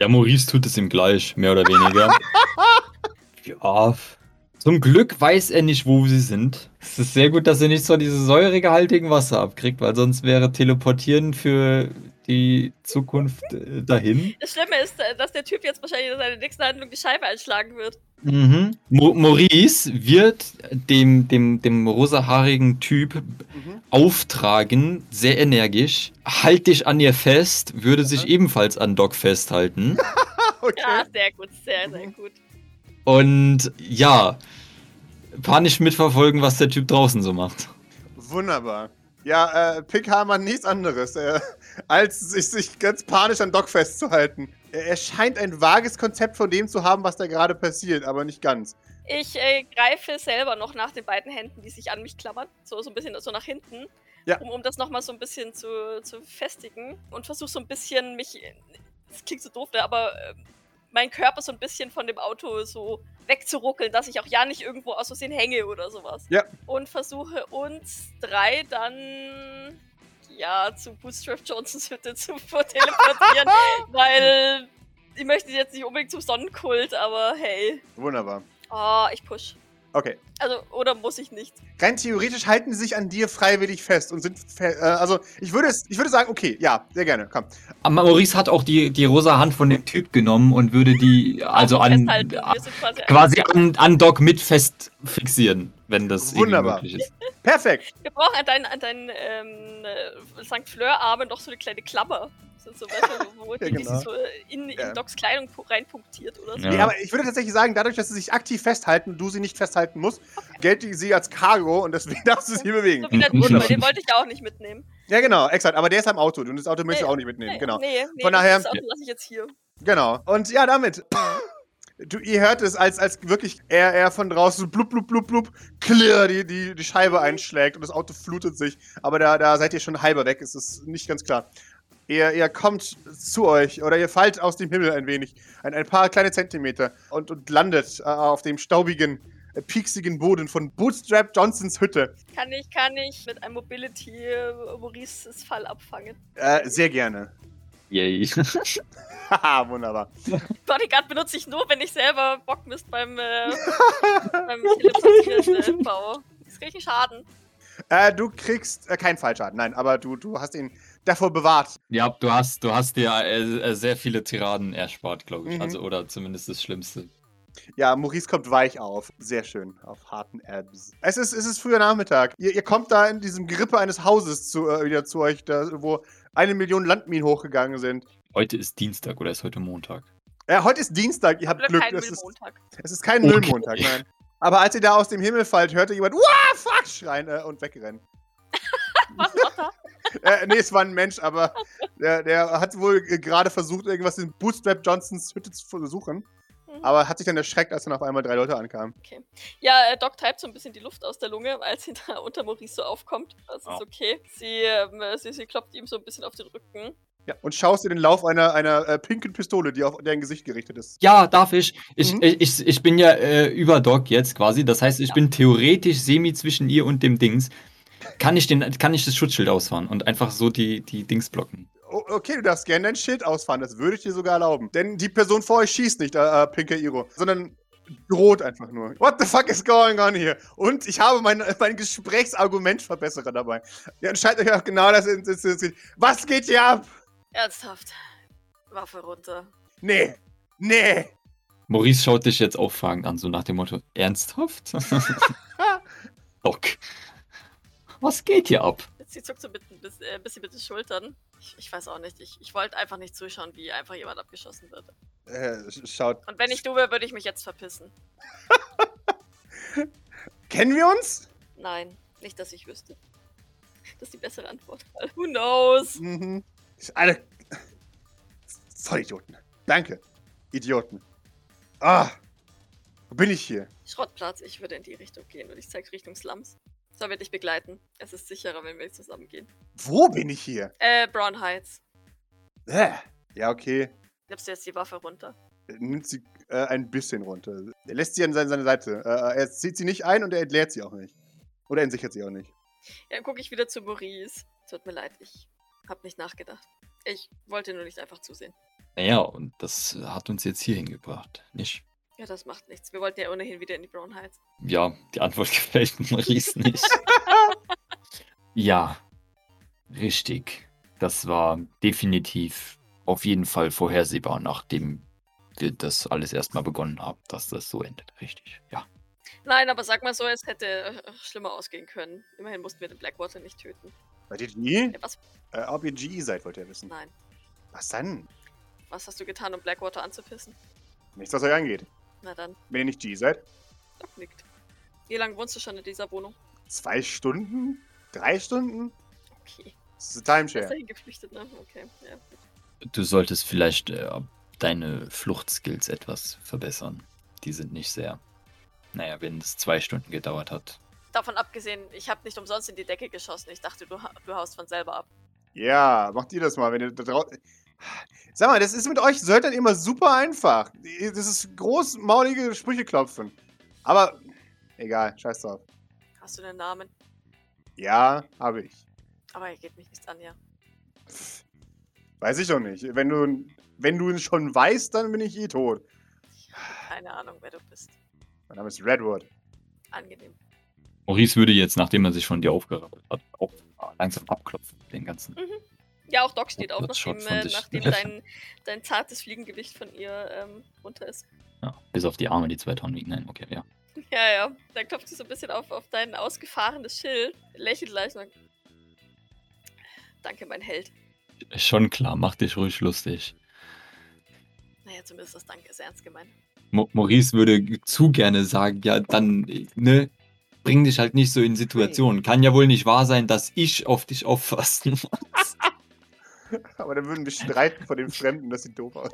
Ja, Maurice tut es ihm gleich, mehr oder weniger. ja. Zum Glück weiß er nicht, wo sie sind. Es ist sehr gut, dass er nicht so dieses säuregehaltigen Wasser abkriegt, weil sonst wäre Teleportieren für die Zukunft äh, dahin. Das Schlimme ist, äh, dass der Typ jetzt wahrscheinlich in seiner nächsten Handlung die Scheibe einschlagen wird. Mhm. Mo Maurice wird dem, dem, dem rosahaarigen Typ Mhm. auftragen, sehr energisch. Halt dich an ihr fest, würde sich ebenfalls an Doc festhalten. Okay. Ja, sehr gut, sehr, sehr gut. Und ja, panisch mitverfolgen, was der Typ draußen so macht. Wunderbar. Ja, äh, Pickhammer nichts anderes, äh, als sich, sich ganz panisch an Doc festzuhalten. Er, er scheint ein vages Konzept von dem zu haben, was da gerade passiert, aber nicht ganz. Ich äh, greife selber noch nach den beiden Händen, die sich an mich klammern. So, so ein bisschen so nach hinten. Ja. Um, um das nochmal so ein bisschen zu, zu festigen. Und versuche so ein bisschen mich. Das klingt so doof, ne, aber äh, mein Körper so ein bisschen von dem Auto so wegzuruckeln, dass ich auch ja nicht irgendwo aus Versehen hänge oder sowas. Ja. Und versuche uns drei dann. Ja, zu Bootstrap Johnsons Hütte zu teleportieren, weil ich möchte jetzt nicht unbedingt zum Sonnenkult, aber hey. Wunderbar. Oh, ich push. Okay. Also, oder muss ich nicht? Rein theoretisch halten sie sich an dir freiwillig fest und sind. Fe äh, also, ich würde, es, ich würde sagen, okay, ja, sehr gerne, komm. Aber Maurice hat auch die, die rosa Hand von dem Typ genommen und würde die also an, Festhalten. Wir sind quasi, quasi an, an Doc mit fest fixieren, wenn das irgendwie Wunderbar. möglich ist. Perfekt. Wir brauchen an deinen, an deinen ähm, äh, St. Fleur-Armen noch so eine kleine Klammer. So, du, die, die genau. sich so in, in Ja. Docs Kleidung pu- reinpunktiert oder so. Ja. Nee, aber ich würde tatsächlich sagen, dadurch, dass sie sich aktiv festhalten und du sie nicht festhalten musst, gelten sie als Cargo und deswegen darfst du sie bewegen. So wie der Duschel, den wollte ich ja auch nicht mitnehmen. Ja, genau, exakt. Aber der ist am Auto und das Auto möchtest du Nee, auch nicht mitnehmen. nee, Genau. Nee, nee, Von daher- Das Auto lasse ich jetzt hier. Genau. Und ja, damit. Du, ihr hört es, als, als wirklich er, er von draußen so blub, blub, blub, blub, clear die, die, die Scheibe einschlägt und das Auto flutet sich. Aber da, da seid ihr schon halber weg, es ist nicht ganz klar. Ihr, ihr kommt zu euch oder ihr fallt aus dem Himmel ein wenig, ein, ein paar kleine Zentimeter und, und landet äh, auf dem staubigen, äh, pieksigen Boden von Bootstrap Johnsons Hütte. Kann ich, kann ich mit einem Mobility äh, Maurices Fall abfangen? Äh, sehr gerne. Yay. Haha, wunderbar. Bodyguard benutze ich nur, wenn ich selber Bockmist beim, äh, beim Teleportieren äh, baue. Das kriege ich Schaden. Äh, du kriegst äh, keinen Fallschaden, nein, aber du, du hast ihn davor bewahrt. ja, du hast, du hast dir äh, äh, sehr viele Tiraden erspart, glaube ich. Mhm. Also, oder zumindest das Schlimmste. Ja, Maurice kommt weich auf. Sehr schön. Auf harten Abs. Es ist, es ist früher Nachmittag. Ihr, ihr kommt da in diesem Gerippe eines Hauses zu, äh, wieder zu euch, da, wo eine Million Landminen hochgegangen sind. Heute ist Dienstag oder ist heute Montag? Äh, heute ist Dienstag, ihr habt Oder Glück. kein Es ist, Müllmontag. es ist kein Okay. Müllmontag, nein. Aber als ihr da aus dem Himmel fallt, hört ihr jemand, Wah, fuck, schreien äh, und wegrennen. Was, Otter? Äh, nee, es war ein Mensch, aber der, der hat wohl äh, gerade versucht, irgendwas in Bootstrap Johnsons Hütte zu versuchen. Mhm. Aber hat sich dann erschreckt, als dann auf einmal drei Leute ankamen. Ja, äh, Doc treibt so ein bisschen die Luft aus der Lunge, als sie da unter Maurice so aufkommt. Das ist Ja. okay. Sie, ähm, äh, sie, sie klopft ihm so ein bisschen auf den Rücken. Ja, und schaust dir den Lauf einer, einer äh, pinken Pistole, die auf dein Gesicht gerichtet ist. Ja, darf ich. Ich, Mhm. ich, ich, ich bin ja äh, über Doc jetzt quasi. Das heißt, ich Ja. bin theoretisch semi zwischen ihr und dem Dings. Kann ich, den, kann ich das Schutzschild ausfahren und einfach so die, die Dings blocken? O- Okay, du darfst gerne dein Schild ausfahren, das würde ich dir sogar erlauben. Denn die Person vor euch schießt nicht, äh, äh, Pinker Iro, sondern droht einfach nur. What the fuck is going on here? Und ich habe mein, mein Gesprächsargumentverbesserer dabei. Ja, entscheidet euch auch genau das. Was geht hier ab? Ernsthaft. Waffe runter. Nee. Nee. Maurice schaut dich jetzt auffragend an, so nach dem Motto: Ernsthaft? Doc. Was geht hier ab? Sie zuckt so ein bisschen, äh, bisschen mit den Schultern. Ich, ich weiß auch nicht. Ich, ich wollte einfach nicht zuschauen, wie einfach jemand abgeschossen wird. Äh, schaut. Und wenn ich du wäre, würde ich mich jetzt verpissen. Kennen wir uns? Nein, nicht, dass ich wüsste. Das ist die bessere Antwort. Who knows? Mhm. Alle. Vollidioten. Danke. Idioten. Ah. Wo bin ich hier? Schrottplatz, ich würde in die Richtung gehen und ich zeige Richtung Slums. Sollen wir dich begleiten? Es ist sicherer, wenn wir zusammen gehen. Wo bin ich hier? Äh, Brown Heights. Äh. Ja, okay. Nimmst du jetzt die Waffe runter? Er nimmt sie äh, ein bisschen runter. Er lässt sie an seine, seine Seite. Äh, er zieht sie nicht ein und er entleert sie auch nicht. Oder entsichert sie auch nicht. Ja, dann gucke ich wieder zu Maurice. Tut mir leid, ich habe nicht nachgedacht. Ich wollte nur nicht einfach zusehen. Naja, und das hat uns jetzt hier hingebracht, nicht? Ja, das macht nichts. Wir wollten ja ohnehin wieder in die Brown Heights. Ja, die Antwort gefällt Maurice nicht. ja, richtig. Das war definitiv auf jeden Fall vorhersehbar, nachdem wir das alles erstmal begonnen haben, dass das so endet. Richtig, ja. Nein, aber sag mal so, es hätte äh, schlimmer ausgehen können. Immerhin mussten wir den Blackwater nicht töten. Seid ihr G? Ja, was? Äh, ob ihr G seid, wollt ihr wissen. Nein. Was dann? Was hast du getan, um Blackwater anzupissen? Nichts, was euch angeht. Na dann, Wenn ihr nicht G seid. Doc nickt. Wie lange wohnst du schon in dieser Wohnung? Zwei Stunden? Drei Stunden? Okay. Das ist ein ist Timeshare. dahin geflüchtet, ne? Okay, ja. Du solltest vielleicht äh, deine Fluchtskills etwas verbessern. Die sind nicht sehr. Naja, wenn es zwei Stunden gedauert hat. Davon abgesehen, ich habe nicht umsonst in die Decke geschossen. Ich dachte, du, ha- du haust von selber ab. Ja, macht ihr das mal, wenn ihr da draußen. Sag mal, das ist mit euch Söldnern immer super einfach. Das ist großmaulige Sprüche klopfen. Aber egal, scheiß drauf. Hast du einen Namen? Ja, habe ich. Aber er geht mich nichts an, ja. Pff, Weiß ich doch nicht. Wenn du, wenn du ihn schon weißt, dann bin ich eh tot. Keine Ahnung, wer du bist. Mein Name ist Redwood. Angenehm. Maurice würde jetzt, nachdem er sich von dir aufgerappelt hat, auch langsam abklopfen, den ganzen. Ja, auch Doc steht auf, schaut nachdem, äh, nachdem dein, dein zartes Fliegengewicht von ihr ähm, runter ist. Ja, bis auf die Arme, die zwei Tonnen wiegen. Nein, okay, ja. Ja, ja. Dann klopft sie so ein bisschen auf, auf dein ausgefahrenes Schild, lächelt leicht und Danke, mein Held. Schon klar, mach dich ruhig lustig. Naja, zumindest das Danke ist ernst gemeint. Mo Maurice würde zu gerne sagen, ja, dann, ne, bring dich halt nicht so in Situationen. Kann ja wohl nicht wahr sein, dass ich auf dich auffassen muss. Aber dann würden wir streiten vor den Fremden, das sieht doof aus.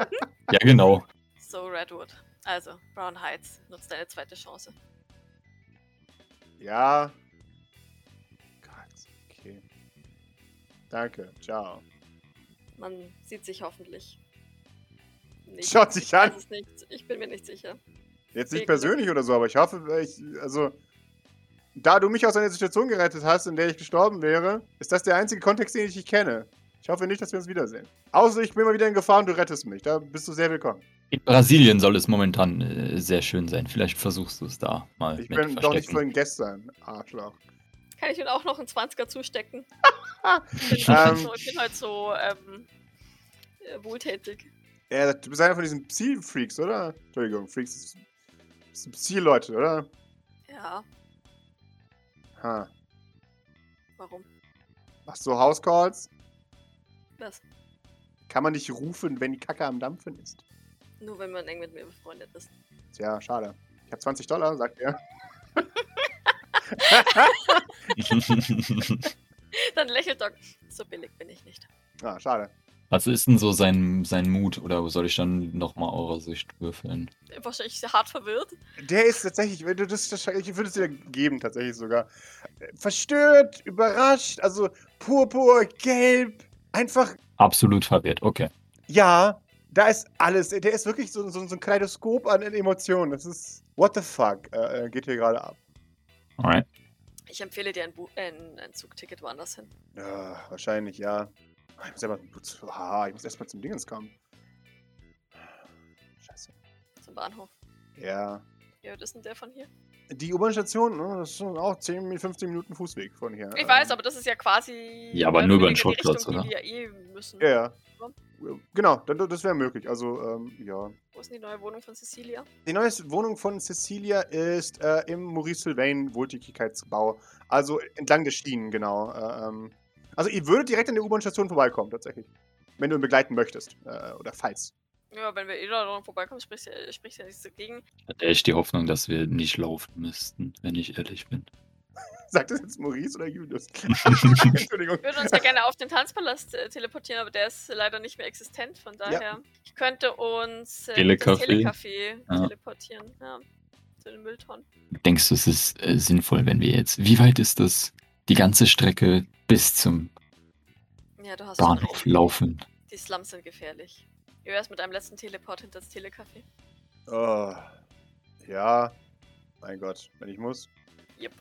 ja, genau. So, Redwood. Also, Brown Heights, nutzt deine zweite Chance. Ja. Gott, okay. Danke, ciao. Man sieht sich hoffentlich. Nicht. Schaut sich an. Ich weiß es nicht. Ich bin mir nicht sicher. Jetzt nicht persönlich oder so, aber ich hoffe, ich, also, da du mich aus einer Situation gerettet hast, in der ich gestorben wäre, ist das der einzige Kontext, den ich kenne. Ich hoffe nicht, dass wir uns wiedersehen. Außer ich bin mal wieder in Gefahr und du rettest mich. Da bist du sehr willkommen. In Brasilien soll es momentan äh, sehr schön sein. Vielleicht versuchst du es da mal Ich mit bin doch nicht von gestern, Arschloch. Kann ich mir auch noch einen 20er zustecken? Ähm. Ich bin, halt so, ich bin halt so ähm, äh, wohltätig. Ja, du bist einer von diesen Psi-Freaks, oder? Entschuldigung, Freaks. Sind Psi-Leute, oder? Ja, Ha. warum? Machst du Housecalls? Was? Kann man dich rufen, wenn die Kacke am Dampfen ist? Nur wenn man eng mit mir befreundet ist. Tja, schade. Ich habe 20 Dollar, sagt er. Dann lächelt Doc. So billig bin ich nicht. Ah, schade. Was ist denn so sein, sein Mut? Oder soll ich dann nochmal eurer Sicht würfeln? Wahrscheinlich hart verwirrt. Der ist tatsächlich, wenn du das, das ich würde es dir geben, tatsächlich sogar. Verstört, überrascht, also purpur, gelb, einfach, Absolut verwirrt, okay. ja, da ist alles. Der ist wirklich so, so, so ein Kaleidoskop an Emotionen. Das ist, what the fuck, äh, äh, geht hier gerade ab. Alright. Ich empfehle dir ein, Bu äh, ein, Zugticket woanders hin. Ja, wahrscheinlich, ja. Ich muss erstmal ah, ich muss erst mal zum Dingens kommen. Scheiße. Zum Bahnhof. Ja. Ja, was ist denn der von hier? Die U-Bahn-Station, ne, das sind auch 10, 15 Minuten Fußweg von hier. Ich weiß, Ähm, aber das ist ja quasi. Ja, aber nur über den Schrottplatz, oder? Die wir eh müssen. Ja, ja. Genau, das wäre möglich. Also, ähm, ja. Wo ist denn die neue Wohnung von Cecilia? Die neue Wohnung von Cecilia ist äh, im Maurice Sylvain Wohltätigkeitsbau. Also entlang der Schienen, genau. Äh, ähm, also ihr würdet direkt an der U-Bahn-Station vorbeikommen, tatsächlich. Wenn du ihn begleiten möchtest. Äh, oder falls. Ja, wenn wir eh da dran vorbeikommen, spricht ja, spricht ja nichts dagegen. Hatte echt die Hoffnung, dass wir nicht laufen müssten, wenn ich ehrlich bin. Sagt das jetzt Maurice oder Julius? Entschuldigung. Wir würden uns ja gerne auf den Tanzpalast äh, teleportieren, aber der ist leider nicht mehr existent. Von daher, ich könnte uns äh, Telecafé. Telecafé Ja. teleportieren. Ja, zu den Mülltonnen. Denkst du, es ist äh, sinnvoll, wenn wir jetzt. Wie weit ist das? Die ganze Strecke bis zum Ja, du hast schon Bahnhof laufen. Die Slums sind gefährlich. Wie wär's mit einem letzten Teleport hinter das Telecafé? Oh, ja. Mein Gott, wenn ich muss. Yep.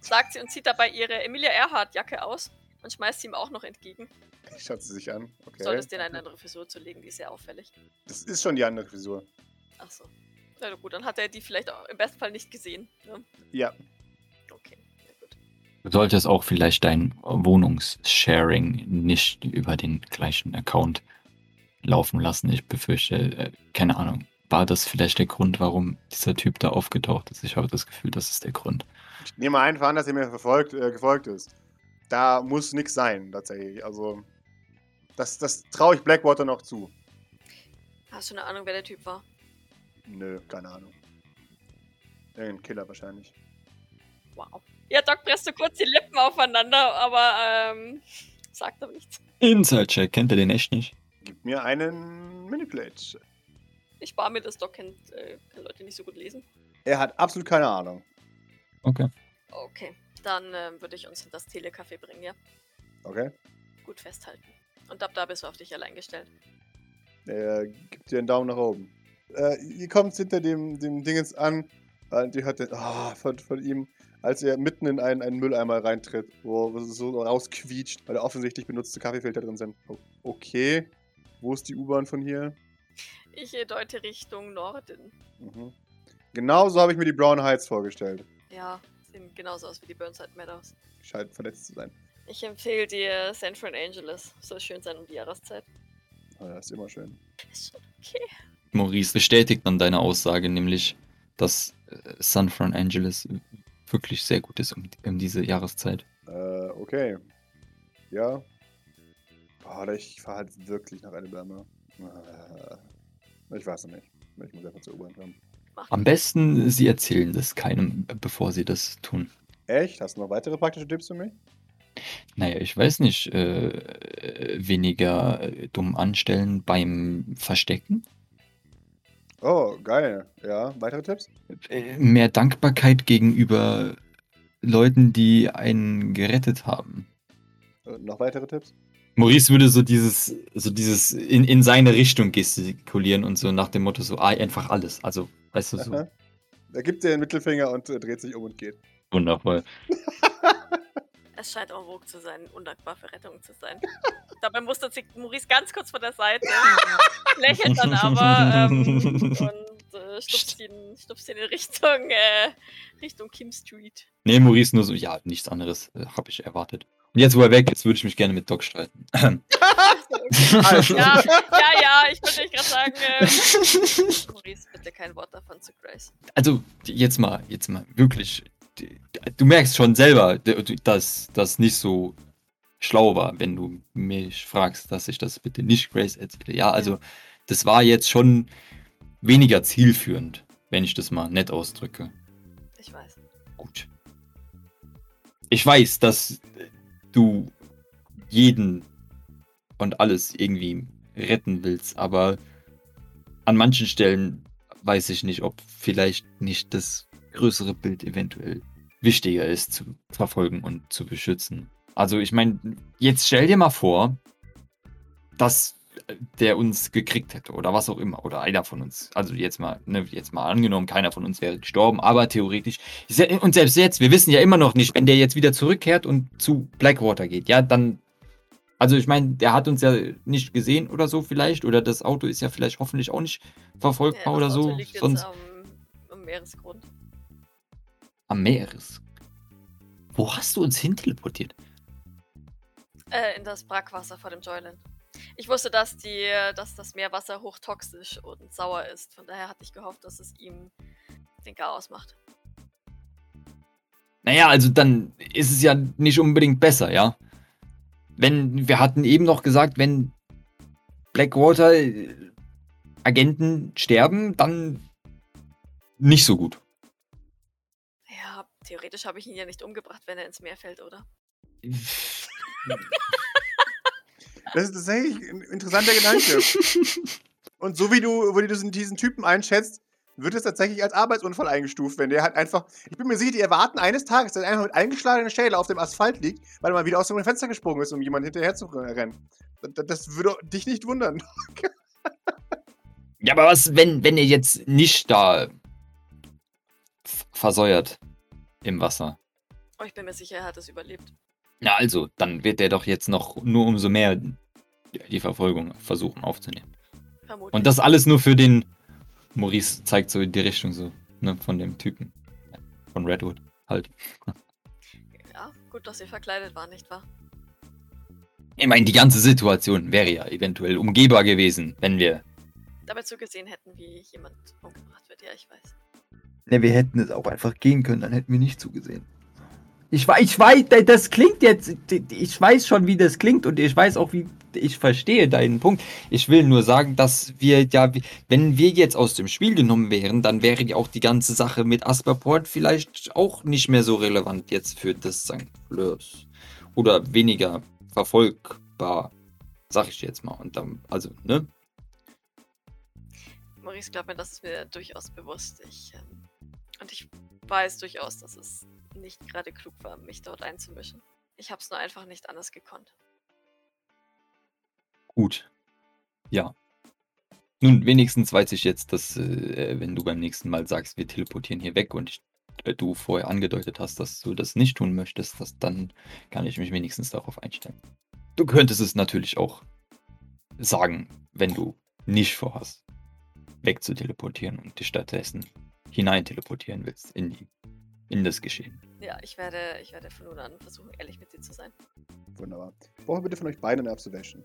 Sagt sie und zieht dabei ihre Emilia Earhart-Jacke aus und schmeißt sie ihm auch noch entgegen. Schaut sie sich an. Okay. Solltest dir eine andere Frisur zu legen, die ist sehr auffällig. Das ist schon die andere Frisur. Ach so. Na gut, dann hat er die vielleicht auch im besten Fall nicht gesehen. Ne? Ja. Okay, na gut. Du solltest auch vielleicht dein Wohnungssharing nicht über den gleichen Account laufen lassen. Ich befürchte, äh, keine Ahnung. War das vielleicht der Grund, warum dieser Typ da aufgetaucht ist? Ich habe das Gefühl, das ist der Grund. Ich nehme einfach an, dass er mir verfolgt, äh, gefolgt ist. Da muss nichts sein, tatsächlich. Also, das, das traue ich Blackwater noch zu. Hast du eine Ahnung, wer der Typ war? Nö, keine Ahnung. Irgendein Killer wahrscheinlich. Wow. Ja, Doc presste kurz die Lippen aufeinander, aber ähm, sagt aber nichts. Inside-Check, kennt er den echt nicht? Gib mir einen Manipulate. Ich war mir, das Doc kennt, äh, kann Leute nicht so gut lesen. Er hat absolut keine Ahnung. Okay. Okay, dann ähm, würde ich uns in das Telecafé bringen, ja? Okay? Gut festhalten. Und ab da bist du auf dich allein gestellt. Er gibt dir einen Daumen nach oben. Äh, ihr kommt hinter dem, dem Dingens an. Und ihr hört den, ah, von, von ihm, als er mitten in einen, einen Mülleimer reintritt, wo es so rausquietscht, weil da offensichtlich benutzte Kaffeefilter drin sind. Okay. Wo ist die U-Bahn von hier? Ich deute Richtung Norden. Mhm. Genau so habe ich mir die Brown Heights vorgestellt. Ja, sehen genauso aus wie die Burnside Meadows. Scheint verletzt zu sein. Ich empfehle dir San Fran Angeles. Soll schön sein um die Jahreszeit. Ah, das ist immer schön. Ist schon okay. Maurice bestätigt dann deine Aussage, nämlich, dass äh, San Fran Angeles wirklich sehr gut ist um, um diese Jahreszeit. Äh, okay. Ja. Boah, ich fahre halt wirklich nach Alabama. Äh, ich weiß noch nicht. Ich muss einfach zur U-Bahn kommen. Am besten, sie erzählen das keinem, äh, bevor sie das tun. Echt? Hast du noch weitere praktische Tipps für mich? Naja, ich weiß nicht, äh, weniger äh, dumm anstellen beim Verstecken, Oh, geil. Ja, weitere Tipps? mehr Dankbarkeit gegenüber Leuten, die einen gerettet haben. Äh, noch weitere Tipps? Maurice würde so dieses, so dieses in, in seine Richtung gestikulieren und so nach dem Motto so, ah, einfach alles. Also, weißt du, so Aha. Er gibt dir den Mittelfinger und äh, dreht sich um und geht. wundervoll. Es scheint en vogue zu sein, undankbar für Rettung zu sein. Dabei mustert sich Maurice ganz kurz von der Seite, lächelt dann aber ähm, und äh, stupst, ihn, stupst ihn in Richtung, äh, Richtung Kim Street. Nee, Maurice nur so, ja, nichts anderes äh, habe ich erwartet. Und jetzt, wo er weg ist, würde ich mich gerne mit Doc streiten. Also. Ja, ja, ja, ich wollte euch gerade sagen, äh, Maurice, bitte kein Wort davon zu Grace. also, jetzt mal, jetzt mal, wirklich. Du merkst schon selber, dass das nicht so schlau war, wenn du mich fragst, dass ich das bitte nicht Grace erzähle. Ja, also, das war jetzt schon weniger zielführend, wenn ich das mal nett ausdrücke. Ich weiß. Gut. Ich weiß, dass du jeden und alles irgendwie retten willst, aber an manchen Stellen weiß ich nicht, ob vielleicht nicht das größere Bild eventuell wichtiger ist zu verfolgen und zu beschützen. Also ich meine, jetzt stell dir mal vor, dass der uns gekriegt hätte oder was auch immer oder einer von uns. Also jetzt mal, ne, jetzt mal angenommen, keiner von uns wäre gestorben, aber theoretisch und selbst jetzt, wir wissen ja immer noch nicht, wenn der jetzt wieder zurückkehrt und zu Blackwater geht, ja, dann also ich meine, der hat uns ja nicht gesehen oder so vielleicht oder das Auto ist ja vielleicht hoffentlich auch nicht verfolgbar Ja, oder das so, Auto liegt sonst am am Meeresgrund. Am Meeres. Wo hast du uns hin teleportiert? Äh, in das Brackwasser vor dem Joyland. Ich wusste, dass, die, dass das Meerwasser hochtoxisch und sauer ist. Von daher hatte ich gehofft, dass es ihm den Chaos macht. Naja, also dann ist es ja nicht unbedingt besser, ja. Wenn, wir hatten eben noch gesagt, wenn Blackwater Agenten sterben, dann nicht so gut. Ja, theoretisch habe ich ihn ja nicht umgebracht, wenn er ins Meer fällt, oder? Das ist tatsächlich ein interessanter Gedanke. Und so wie du, wie du diesen Typen einschätzt, wird es tatsächlich als Arbeitsunfall eingestuft, wenn der halt einfach. Ich bin mir sicher, die erwarten eines Tages, dass er einfach mit eingeschlagener Schädel auf dem Asphalt liegt, weil er mal wieder aus dem Fenster gesprungen ist, um jemanden hinterher zu rennen. Das, das würde dich nicht wundern. Ja, aber was, wenn, wenn er jetzt nicht da versäuert im Wasser? Oh, ich bin mir sicher, er hat es überlebt. Na also, dann wird er doch jetzt noch nur umso mehr die Verfolgung versuchen aufzunehmen. Vermutlich. Und das alles nur für den. Maurice zeigt so in die Richtung so, ne, von dem Typen. Von Redwood halt. Ja, gut, dass ihr verkleidet war, nicht wahr? Ich meine, die ganze Situation wäre ja eventuell umgehbar gewesen, wenn wir. Dabei zugesehen hätten, wie jemand umgebracht wird. Ja, ich weiß. Ne, wir hätten es auch einfach gehen können, dann hätten wir nicht zugesehen. Ich weiß, ich weiß, das klingt jetzt, ich weiß schon, wie das klingt und ich weiß auch, wie, ich verstehe deinen Punkt. Ich will nur sagen, dass wir ja, wenn wir jetzt aus dem Spiel genommen wären, dann wäre ja auch die ganze Sache mit Asperport vielleicht auch nicht mehr so relevant jetzt für das St. Fleurs. Oder weniger verfolgbar, sag ich jetzt mal. Und dann, also, ne? Maurice glaubt mir, das ist mir durchaus bewusst. Ich, ähm, und ich weiß durchaus, dass es nicht gerade klug war, mich dort einzumischen. Ich habe es nur einfach nicht anders gekonnt. Gut. Ja. Nun, wenigstens weiß ich jetzt, dass, äh, wenn du beim nächsten Mal sagst, wir teleportieren hier weg und ich, äh, du vorher angedeutet hast, dass du das nicht tun möchtest, dass, dann kann ich mich wenigstens darauf einstellen. Du könntest es natürlich auch sagen, wenn du nicht vorhast, wegzuteleportieren und dich stattdessen hinein teleportieren willst in, die, in das Geschehen. Ja, ich werde, ich werde von nun an versuchen, ehrlich mit dir zu sein. Wunderbar. Ich brauche bitte von euch beiden eine Observation.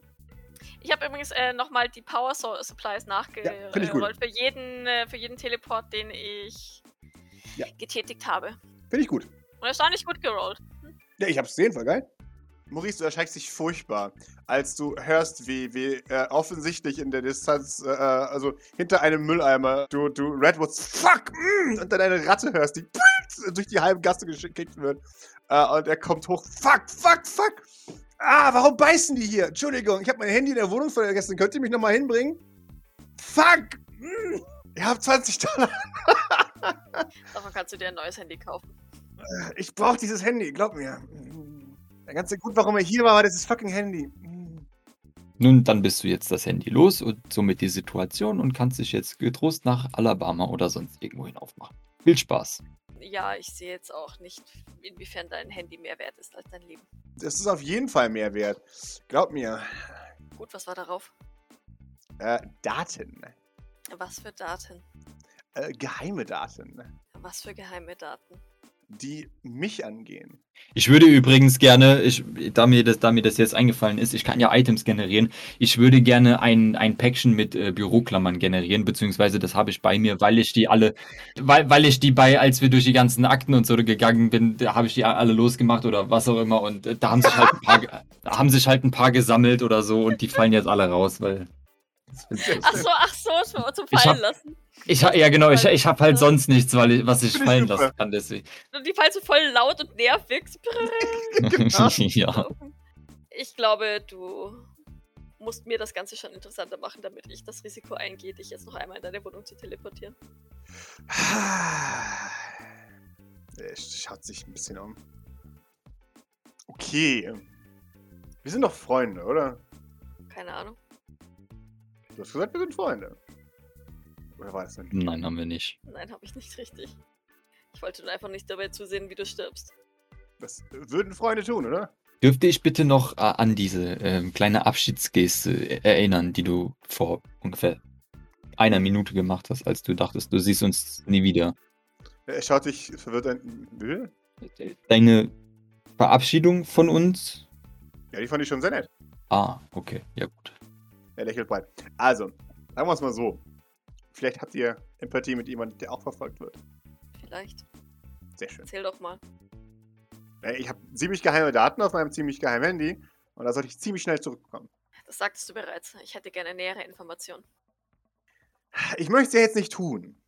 Ich habe übrigens äh, nochmal die Power Supplies Ja, nachgerollt für, jeden, äh, für jeden Teleport, den ich Ja. getätigt habe. Finde ich gut. Und erstaunlich gut gerollt. Ja, ich hab's gesehen, voll geil. Maurice, du erschreckst dich furchtbar, als du hörst, wie, wie äh, offensichtlich in der Distanz, äh, also hinter einem Mülleimer, du, du Redwoods Fuck mm, und dann eine Ratte hörst, die durch die halbe Gasse geschickt wird. Äh, und er kommt hoch. Fuck, fuck, fuck. Ah, warum beißen die hier? Entschuldigung, ich habe mein Handy in der Wohnung vergessen. Könnt ihr mich nochmal hinbringen? Fuck! Mm, ihr habt 20 Dollar. Davon kannst du dir ein neues Handy kaufen. Ich brauche dieses Handy, glaub mir. Der ganze Grund, warum er hier war, war dieses fucking Handy. Nun, dann bist du jetzt das Handy los und somit die Situation und kannst dich jetzt getrost nach Alabama oder sonst irgendwo hin aufmachen. Viel Spaß. Ja, ich sehe jetzt auch nicht, inwiefern dein Handy mehr wert ist als dein Leben. Das ist auf jeden Fall mehr wert. Glaub mir. Gut, was war darauf? Äh, Daten. Was für Daten? Äh, geheime Daten. Was für geheime Daten? Die mich angehen. Ich würde übrigens gerne, ich, da, mir das, da mir das jetzt eingefallen ist, ich kann ja Items generieren. Ich würde gerne ein, ein Päckchen mit äh, Büroklammern generieren, beziehungsweise das habe ich bei mir, weil ich die alle, weil, weil ich die bei, als wir durch die ganzen Akten und so gegangen bin, da habe ich die alle losgemacht oder was auch immer und äh, da haben sich halt ein paar, da haben sich halt ein paar gesammelt oder so und die fallen jetzt alle raus, weil. Ach so, ach so, zum, Fallen hab- lassen. Ich, ha- ja, genau, ich, ich habe halt sonst nichts, weil ich, was ich Finde ich fallen super. lassen kann, deswegen. Und die fallen so voll laut und nervig. Genau. ja. Ich glaube, du musst mir das Ganze schon interessanter machen, damit ich das Risiko eingehe, dich jetzt noch einmal in deine Wohnung zu teleportieren. Er schaut sich ein bisschen um. Okay. Wir sind doch Freunde, oder? Keine Ahnung. Du hast gesagt, wir sind Freunde. Oder war das denn? Nein, haben wir nicht. Nein, habe ich nicht richtig. Ich wollte nur einfach nicht dabei zusehen, wie du stirbst. Das würden Freunde tun, oder? Dürfte ich bitte noch äh, an diese ähm, kleine Abschiedsgeste erinnern, die du vor ungefähr einer Minute gemacht hast, als du dachtest, du siehst uns nie wieder? Er schaut dich verwirrt an. Deine Verabschiedung von uns? Ja, die fand ich schon sehr nett. Ah, okay, ja gut. Er lächelt breit. Also, sagen wir es mal so. Vielleicht habt ihr Empathie mit jemandem, der auch verfolgt wird. Vielleicht. Sehr schön. Erzähl doch mal. Äh, Ich habe ziemlich geheime Daten auf meinem ziemlich geheimen Handy und da sollte ich ziemlich schnell zurückkommen. Das sagtest du bereits. Ich hätte gerne nähere Informationen. Ich möchte es ja jetzt nicht tun.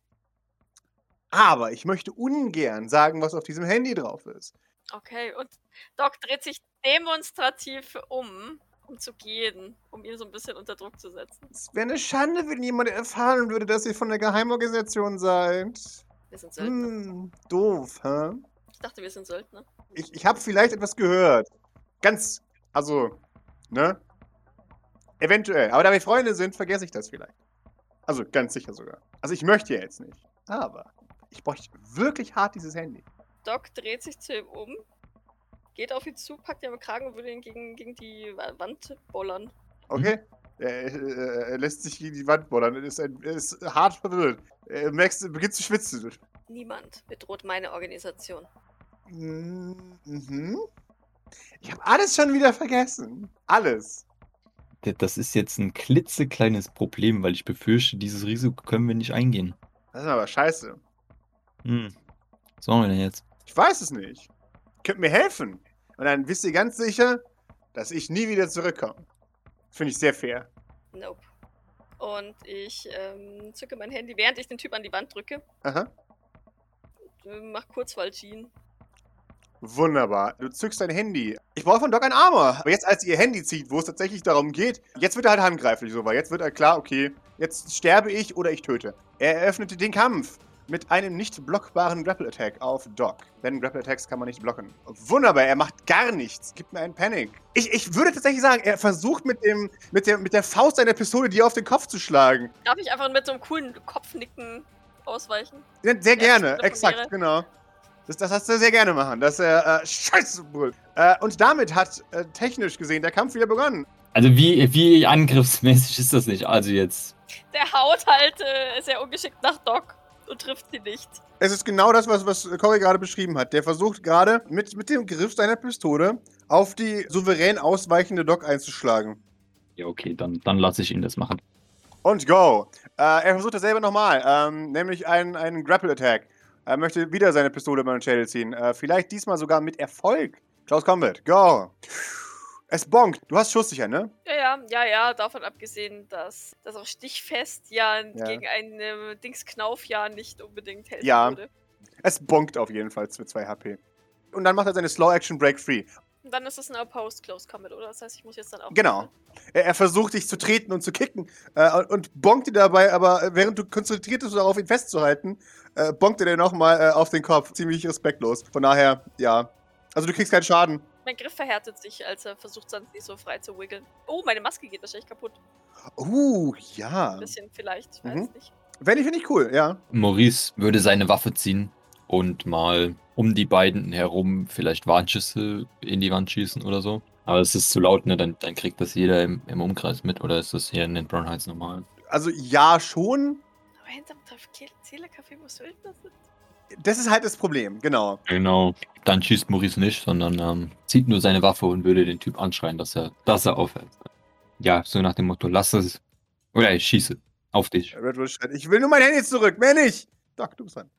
Aber ich möchte ungern sagen, was auf diesem Handy drauf ist. Okay, und Doc dreht sich demonstrativ um, um zu gehen, um ihn so ein bisschen unter Druck zu setzen. Es wäre eine Schande, wenn jemand erfahren würde, dass ihr von der Geheimorganisation seid. Wir sind Söldner. Hm, doof, hä? Ich dachte, wir sind Söldner. Ich, ich habe vielleicht etwas gehört. Ganz, also, ne? Eventuell. Aber da wir Freunde sind, vergesse ich das vielleicht. Also, ganz sicher sogar. Also, ich möchte ja jetzt nicht. Aber ich bräuchte wirklich hart dieses Handy. Doc dreht sich zu ihm um, geht auf ihn zu, packt ihn am Kragen und würde ihn gegen, gegen die Wa- Wand bollern. Okay? Er, er, er lässt sich gegen die Wand bollern. Er ist, ein, er ist hart verwirrt. Er merkst, er beginnt zu schwitzen. Niemand bedroht meine Organisation. Mhm. Ich habe alles schon wieder vergessen. Alles. Das ist jetzt ein klitzekleines Problem, weil ich befürchte, dieses Risiko können wir nicht eingehen. Das ist aber scheiße. Hm. Was machen wir denn jetzt? Ich weiß es nicht. Könnt mir helfen. Und dann wisst ihr ganz sicher, dass ich nie wieder zurückkomme. Finde ich sehr fair. Nope. Und ich ähm, zücke mein Handy, während ich den Typ an die Wand drücke. Aha. Mach Kurzwahl Jean. Wunderbar. Du zückst dein Handy. Ich brauche von Doc ein Armor. Aber jetzt, als ihr Handy zieht, wo es tatsächlich darum geht, jetzt wird er halt handgreiflich so, weil jetzt wird er klar, okay, jetzt sterbe ich oder ich töte. Er eröffnete den Kampf mit einem nicht blockbaren Grapple Attack auf Doc. Denn Grapple Attacks kann man nicht blocken. Wunderbar, er macht gar nichts. Gibt mir einen Panic. Ich, ich würde tatsächlich sagen, er versucht mit, dem, mit, der, mit der Faust seiner Pistole dir auf den Kopf zu schlagen. Darf ich einfach mit so einem coolen Kopfnicken ausweichen? Ja, Sehr Ja, gerne, exakt, wäre- genau. Das, das hast du sehr gerne machen, dass er äh, Scheiße brüllt. Äh, und damit hat äh, technisch gesehen der Kampf wieder begonnen. Also wie, wie angriffsmäßig ist das nicht? Also jetzt. Der haut halt äh, sehr ungeschickt nach Doc und trifft sie nicht. Es ist genau das, was, was Cory gerade beschrieben hat. Der versucht gerade mit, mit dem Griff seiner Pistole auf die souverän ausweichende Doc einzuschlagen. Ja, okay, dann, dann lasse ich ihn das machen. Und go! Äh, er versucht dasselbe nochmal, ähm, nämlich einen, einen Grapple Attack. Er möchte wieder seine Pistole über den Schädel ziehen. Äh, vielleicht diesmal sogar mit Erfolg. Close Combat, go! Es bonkt. Du hast Schusssicher, ne? Ja, ja, ja, ja, davon abgesehen, dass das auch stichfest ja, Ja. gegen einen Dingsknauf ja nicht unbedingt helfen Ja. würde. Es bonkt auf jeden Fall für 2 HP. Und dann macht er seine Slow Action Break Free. Und dann ist es ein Opposed Close Combat, oder? Das heißt, ich muss jetzt dann auch. Genau. Er, er versucht dich zu treten und zu kicken äh, und, bonkt dir dabei, aber äh, während du konzentriert bist, darauf ihn festzuhalten, äh, bonkt er dir nochmal äh, auf den Kopf. Ziemlich respektlos. Von daher, ja. Also du kriegst keinen Schaden. Mein Griff verhärtet sich, als er versucht, sonst nicht so frei zu wiggeln. Oh, meine Maske geht wahrscheinlich kaputt. Uh, ja. Ein bisschen vielleicht, ich weiß Mhm. nicht. Wenn ich, finde ich cool, ja. Maurice würde seine Waffe ziehen und mal um die beiden herum vielleicht Warnschüsse in die Wand schießen oder so. Aber es ist zu laut, ne? Dann, dann kriegt das jeder im, im Umkreis mit. Oder ist das hier in den Brown Heights normal? Also ja, schon. Aber hinterm Zählercafé, wo Söldner sind. Das ist halt das Problem, genau. Genau. Dann schießt Maurice nicht, sondern ähm, zieht nur seine Waffe und würde den Typ anschreien, dass er, dass er aufhört. Ja, so nach dem Motto, lass es. Oder ich schieße auf dich. Red Bull schreit, ich will nur mein Handy zurück, mehr nicht. Doc, du bist dran.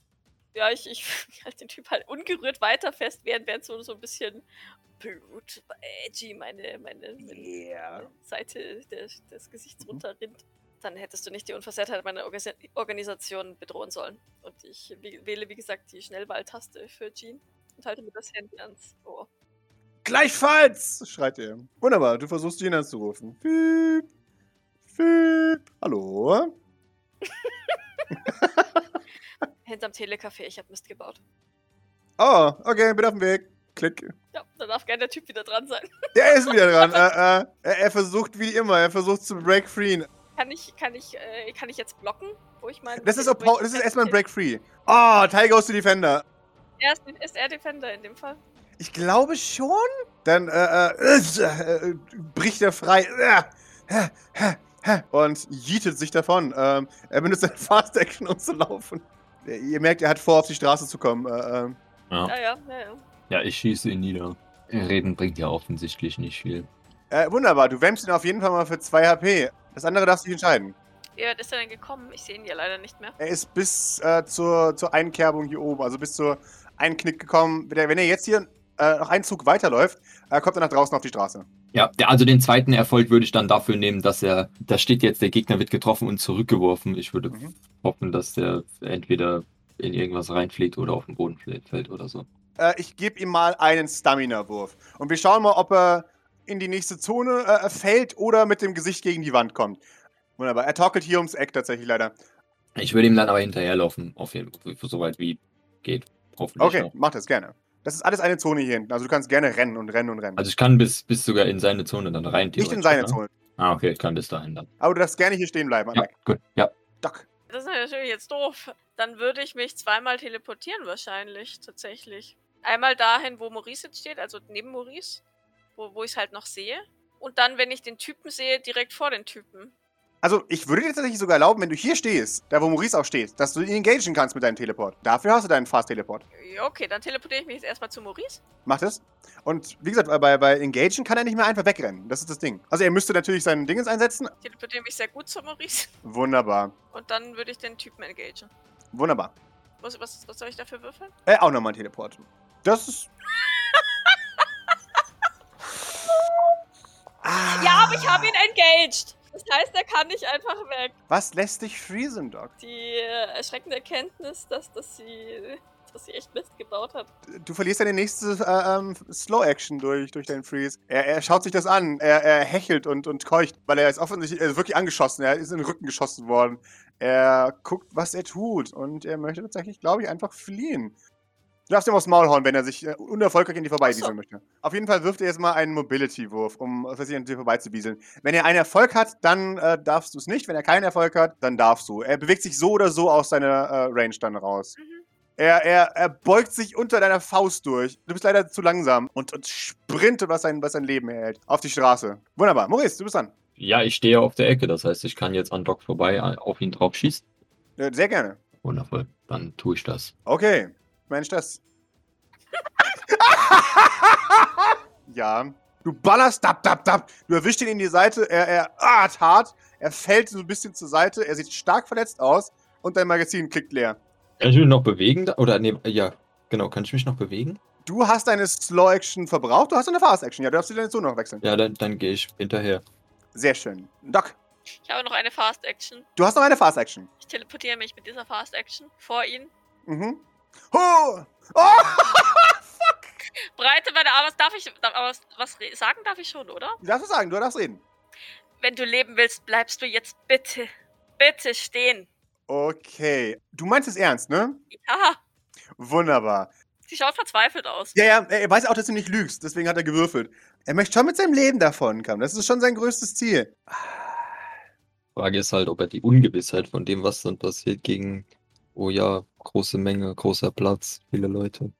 Ja, ich, ich halte den Typ halt ungerührt weiter fest, während, während so, so ein bisschen Blut, edgy meine, meine, meine Yeah. Seite des, des Gesichts runterrinnt. Dann hättest du nicht die Unversehrtheit meiner Orga- Organisation bedrohen sollen. Und ich wähle, wie gesagt, die Schnellwahltaste für Jean und halte mir das Handy ans Ohr. Gleichfalls, schreit er. Wunderbar, du versuchst ihn anzurufen. Fiep. Fiep. Hallo? Hinterm Telecafé, ich hab Mist gebaut. Oh, okay, bin auf dem Weg. Klick. Ja, da darf gerne der Typ wieder dran sein. Der ist wieder dran. äh, äh, er, er versucht wie immer, er versucht zu break free. Kann ich, kann ich, äh, kann ich jetzt blocken? Wo ich mein, Das ist, das ist erstmal ein break free. Oh, Ty goes to Defender. Er ist, ist er Defender in dem Fall? Ich glaube schon. Dann äh, äh, äh, bricht er frei. Äh, äh, und jietet sich davon. Ähm, er benutzt seine Fast Action, um zu laufen. Ihr merkt, er hat vor, auf die Straße zu kommen. Äh, ähm. Ja. Ja, ja, ja, ja. ja, ich schieße ihn nieder. Reden bringt ja offensichtlich nicht viel. Äh, wunderbar, du wämmst ihn auf jeden Fall mal für 2 HP. Das andere darfst du dich entscheiden. Wie weit ist er denn gekommen? Ich sehe ihn ja leider nicht mehr. Er ist bis äh, zur, zur Einkerbung hier oben, also bis zur Einknick gekommen. Wenn er, wenn er jetzt hier äh, noch einen Zug weiterläuft, äh, kommt er nach draußen auf die Straße. Ja, der, also den zweiten Erfolg würde ich dann dafür nehmen, dass er, da steht jetzt, der Gegner wird getroffen und zurückgeworfen. Ich würde Mhm. hoffen, dass der entweder in irgendwas reinfliegt oder auf den Boden fällt fällt oder so. Äh, ich gebe ihm mal einen Stamina-Wurf. Und wir schauen mal, ob er in die nächste Zone äh, fällt oder mit dem Gesicht gegen die Wand kommt. Wunderbar. Er torkelt hier ums Eck tatsächlich leider. Ich würde ihm dann aber hinterherlaufen, auf jeden Fall, so weit wie geht. Hoffentlich. Okay, noch. mach das gerne. Das ist alles eine Zone hier hinten. Also du kannst gerne rennen und rennen und rennen. Also ich kann bis, bis sogar in seine Zone dann rein. Nicht in seine ne? Zone. Ah, okay, ich kann bis dahin dann. Aber du darfst gerne hier stehen bleiben. Ja, gut. Ja. Doc. Das ist natürlich jetzt doof. Dann würde ich mich zweimal teleportieren wahrscheinlich, tatsächlich. Einmal dahin, wo Maurice jetzt steht, also neben Maurice, wo, wo ich es halt noch sehe. Und dann, wenn ich den Typen sehe, direkt vor den Typen. Also, ich würde dir tatsächlich sogar erlauben, wenn du hier stehst, da wo Maurice auch steht, dass du ihn engagen kannst mit deinem Teleport. Dafür hast du deinen Fast-Teleport. Okay, dann teleportiere ich mich jetzt erstmal zu Maurice. Mach das. Und wie gesagt, bei, bei Engagen kann er nicht mehr einfach wegrennen. Das ist das Ding. Also, er müsste natürlich seinen Dingens einsetzen. Teleportiere mich sehr gut zu Maurice. Wunderbar. Und dann würde ich den Typen engagen. Wunderbar. Was, was, was soll ich dafür würfeln? Äh, auch nochmal ein Teleport. Das ist. Ah, Ja, aber ich habe ihn engaged. Das heißt, er kann nicht einfach weg. Was lässt dich freezen, Doc? Die äh, erschreckende Erkenntnis, dass, dass, sie, dass sie echt Mist gebaut hat. Du verlierst deine nächste äh, ähm, Slow-Action durch, durch deinen Freeze. Er, er schaut sich das an. Er, er hechelt und, und keucht, weil er ist offensichtlich er ist wirklich angeschossen. Er ist in den Rücken geschossen worden. Er guckt, was er tut. Und er möchte tatsächlich, glaube ich, einfach fliehen. Du darfst ihm aufs Maul hauen, wenn er sich äh, unerfolgreich an dir vorbeidieseln Ach so. möchte. Auf jeden Fall wirft er jetzt mal einen Mobility-Wurf, um versuchen, an dir vorbeizubieseln. Wenn er einen Erfolg hat, dann äh, darfst du es nicht. Wenn er keinen Erfolg hat, dann darfst du. Er bewegt sich so oder so aus seiner äh, Range dann raus. Mhm. Er, er, er beugt sich unter deiner Faust durch. Du bist leider zu langsam und, und sprintet, was sein, was sein Leben erhält, auf die Straße. Wunderbar. Maurice, du bist dran. Ja, ich stehe auf der Ecke, das heißt, ich kann jetzt an Doc vorbei äh, auf ihn drauf schießen. Äh, Sehr gerne. Wundervoll, dann tue ich das. Okay. Mensch, das. ja. Du ballerst, dab, dab, dab. Du erwischst ihn in die Seite. Er, er ah, hart. Er fällt so ein bisschen zur Seite. Er sieht stark verletzt aus. Und dein Magazin klickt leer. Kann ich mich noch bewegen? Oder, nee, ja, genau, kann ich mich noch bewegen? Du hast deine Slow-Action verbraucht. Du hast eine Fast-Action. Ja, du darfst dir deine Zone noch wechseln. Ja, dann, dann gehe ich hinterher. Sehr schön. Doc, Ich habe noch eine Fast Action. du hast noch eine Fast-Action. Ich teleportiere mich mit dieser Fast Action vor ihn. Mhm. Oh! Oh! Breite meine Arme. Darf ich. Aber was, sagen darf ich schon, oder? Du darfst es sagen, du darfst reden. Wenn du leben willst, bleibst du jetzt bitte. Bitte stehen. Okay. Du meinst es ernst, ne? Ja. Wunderbar. Sie schaut verzweifelt aus. Ja, ja, er weiß auch, dass du nicht lügst, deswegen hat er gewürfelt. Er möchte schon mit seinem Leben davonkommen. Das ist schon sein größtes Ziel. Frage ist halt, ob er die Ungewissheit von dem, was dann passiert, gegen, oh ja, große Menge, großer Platz, viele Leute.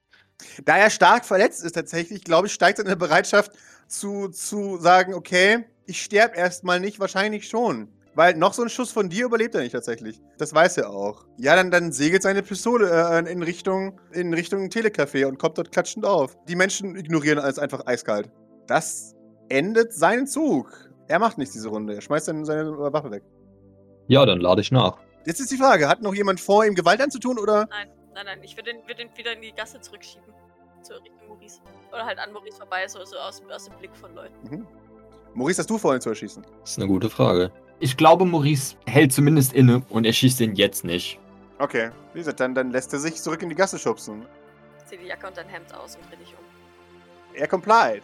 Da er stark verletzt ist tatsächlich, glaube ich, steigt seine Bereitschaft zu, zu sagen, okay, ich sterbe erstmal nicht, wahrscheinlich schon. Weil noch so ein Schuss von dir überlebt er nicht tatsächlich. Das weiß er auch. Ja, dann, dann segelt seine Pistole äh, in Richtung in Richtung Telecafé und kommt dort klatschend auf. Die Menschen ignorieren alles einfach eiskalt. Das endet seinen Zug. Er macht nichts diese Runde. Er schmeißt seine, seine Waffe weg. Ja, dann lade ich nach. Jetzt ist die Frage, hat noch jemand vor, ihm Gewalt anzutun oder? Nein, nein, nein. Ich würde ihn, würd ihn wieder in die Gasse zurückschieben. Zur Richtung Maurice. Oder halt an Maurice vorbei, so, so aus, aus dem Blick von Leuten. Mhm. Maurice, hast du vor, ihn zu erschießen? Das ist eine gute Frage. Ich glaube, Maurice hält zumindest inne und er schießt ihn jetzt nicht. Okay. Wie gesagt, dann, dann lässt er sich zurück in die Gasse schubsen. Zieh die Jacke und dein Hemd aus und dreh dich um. Er complied.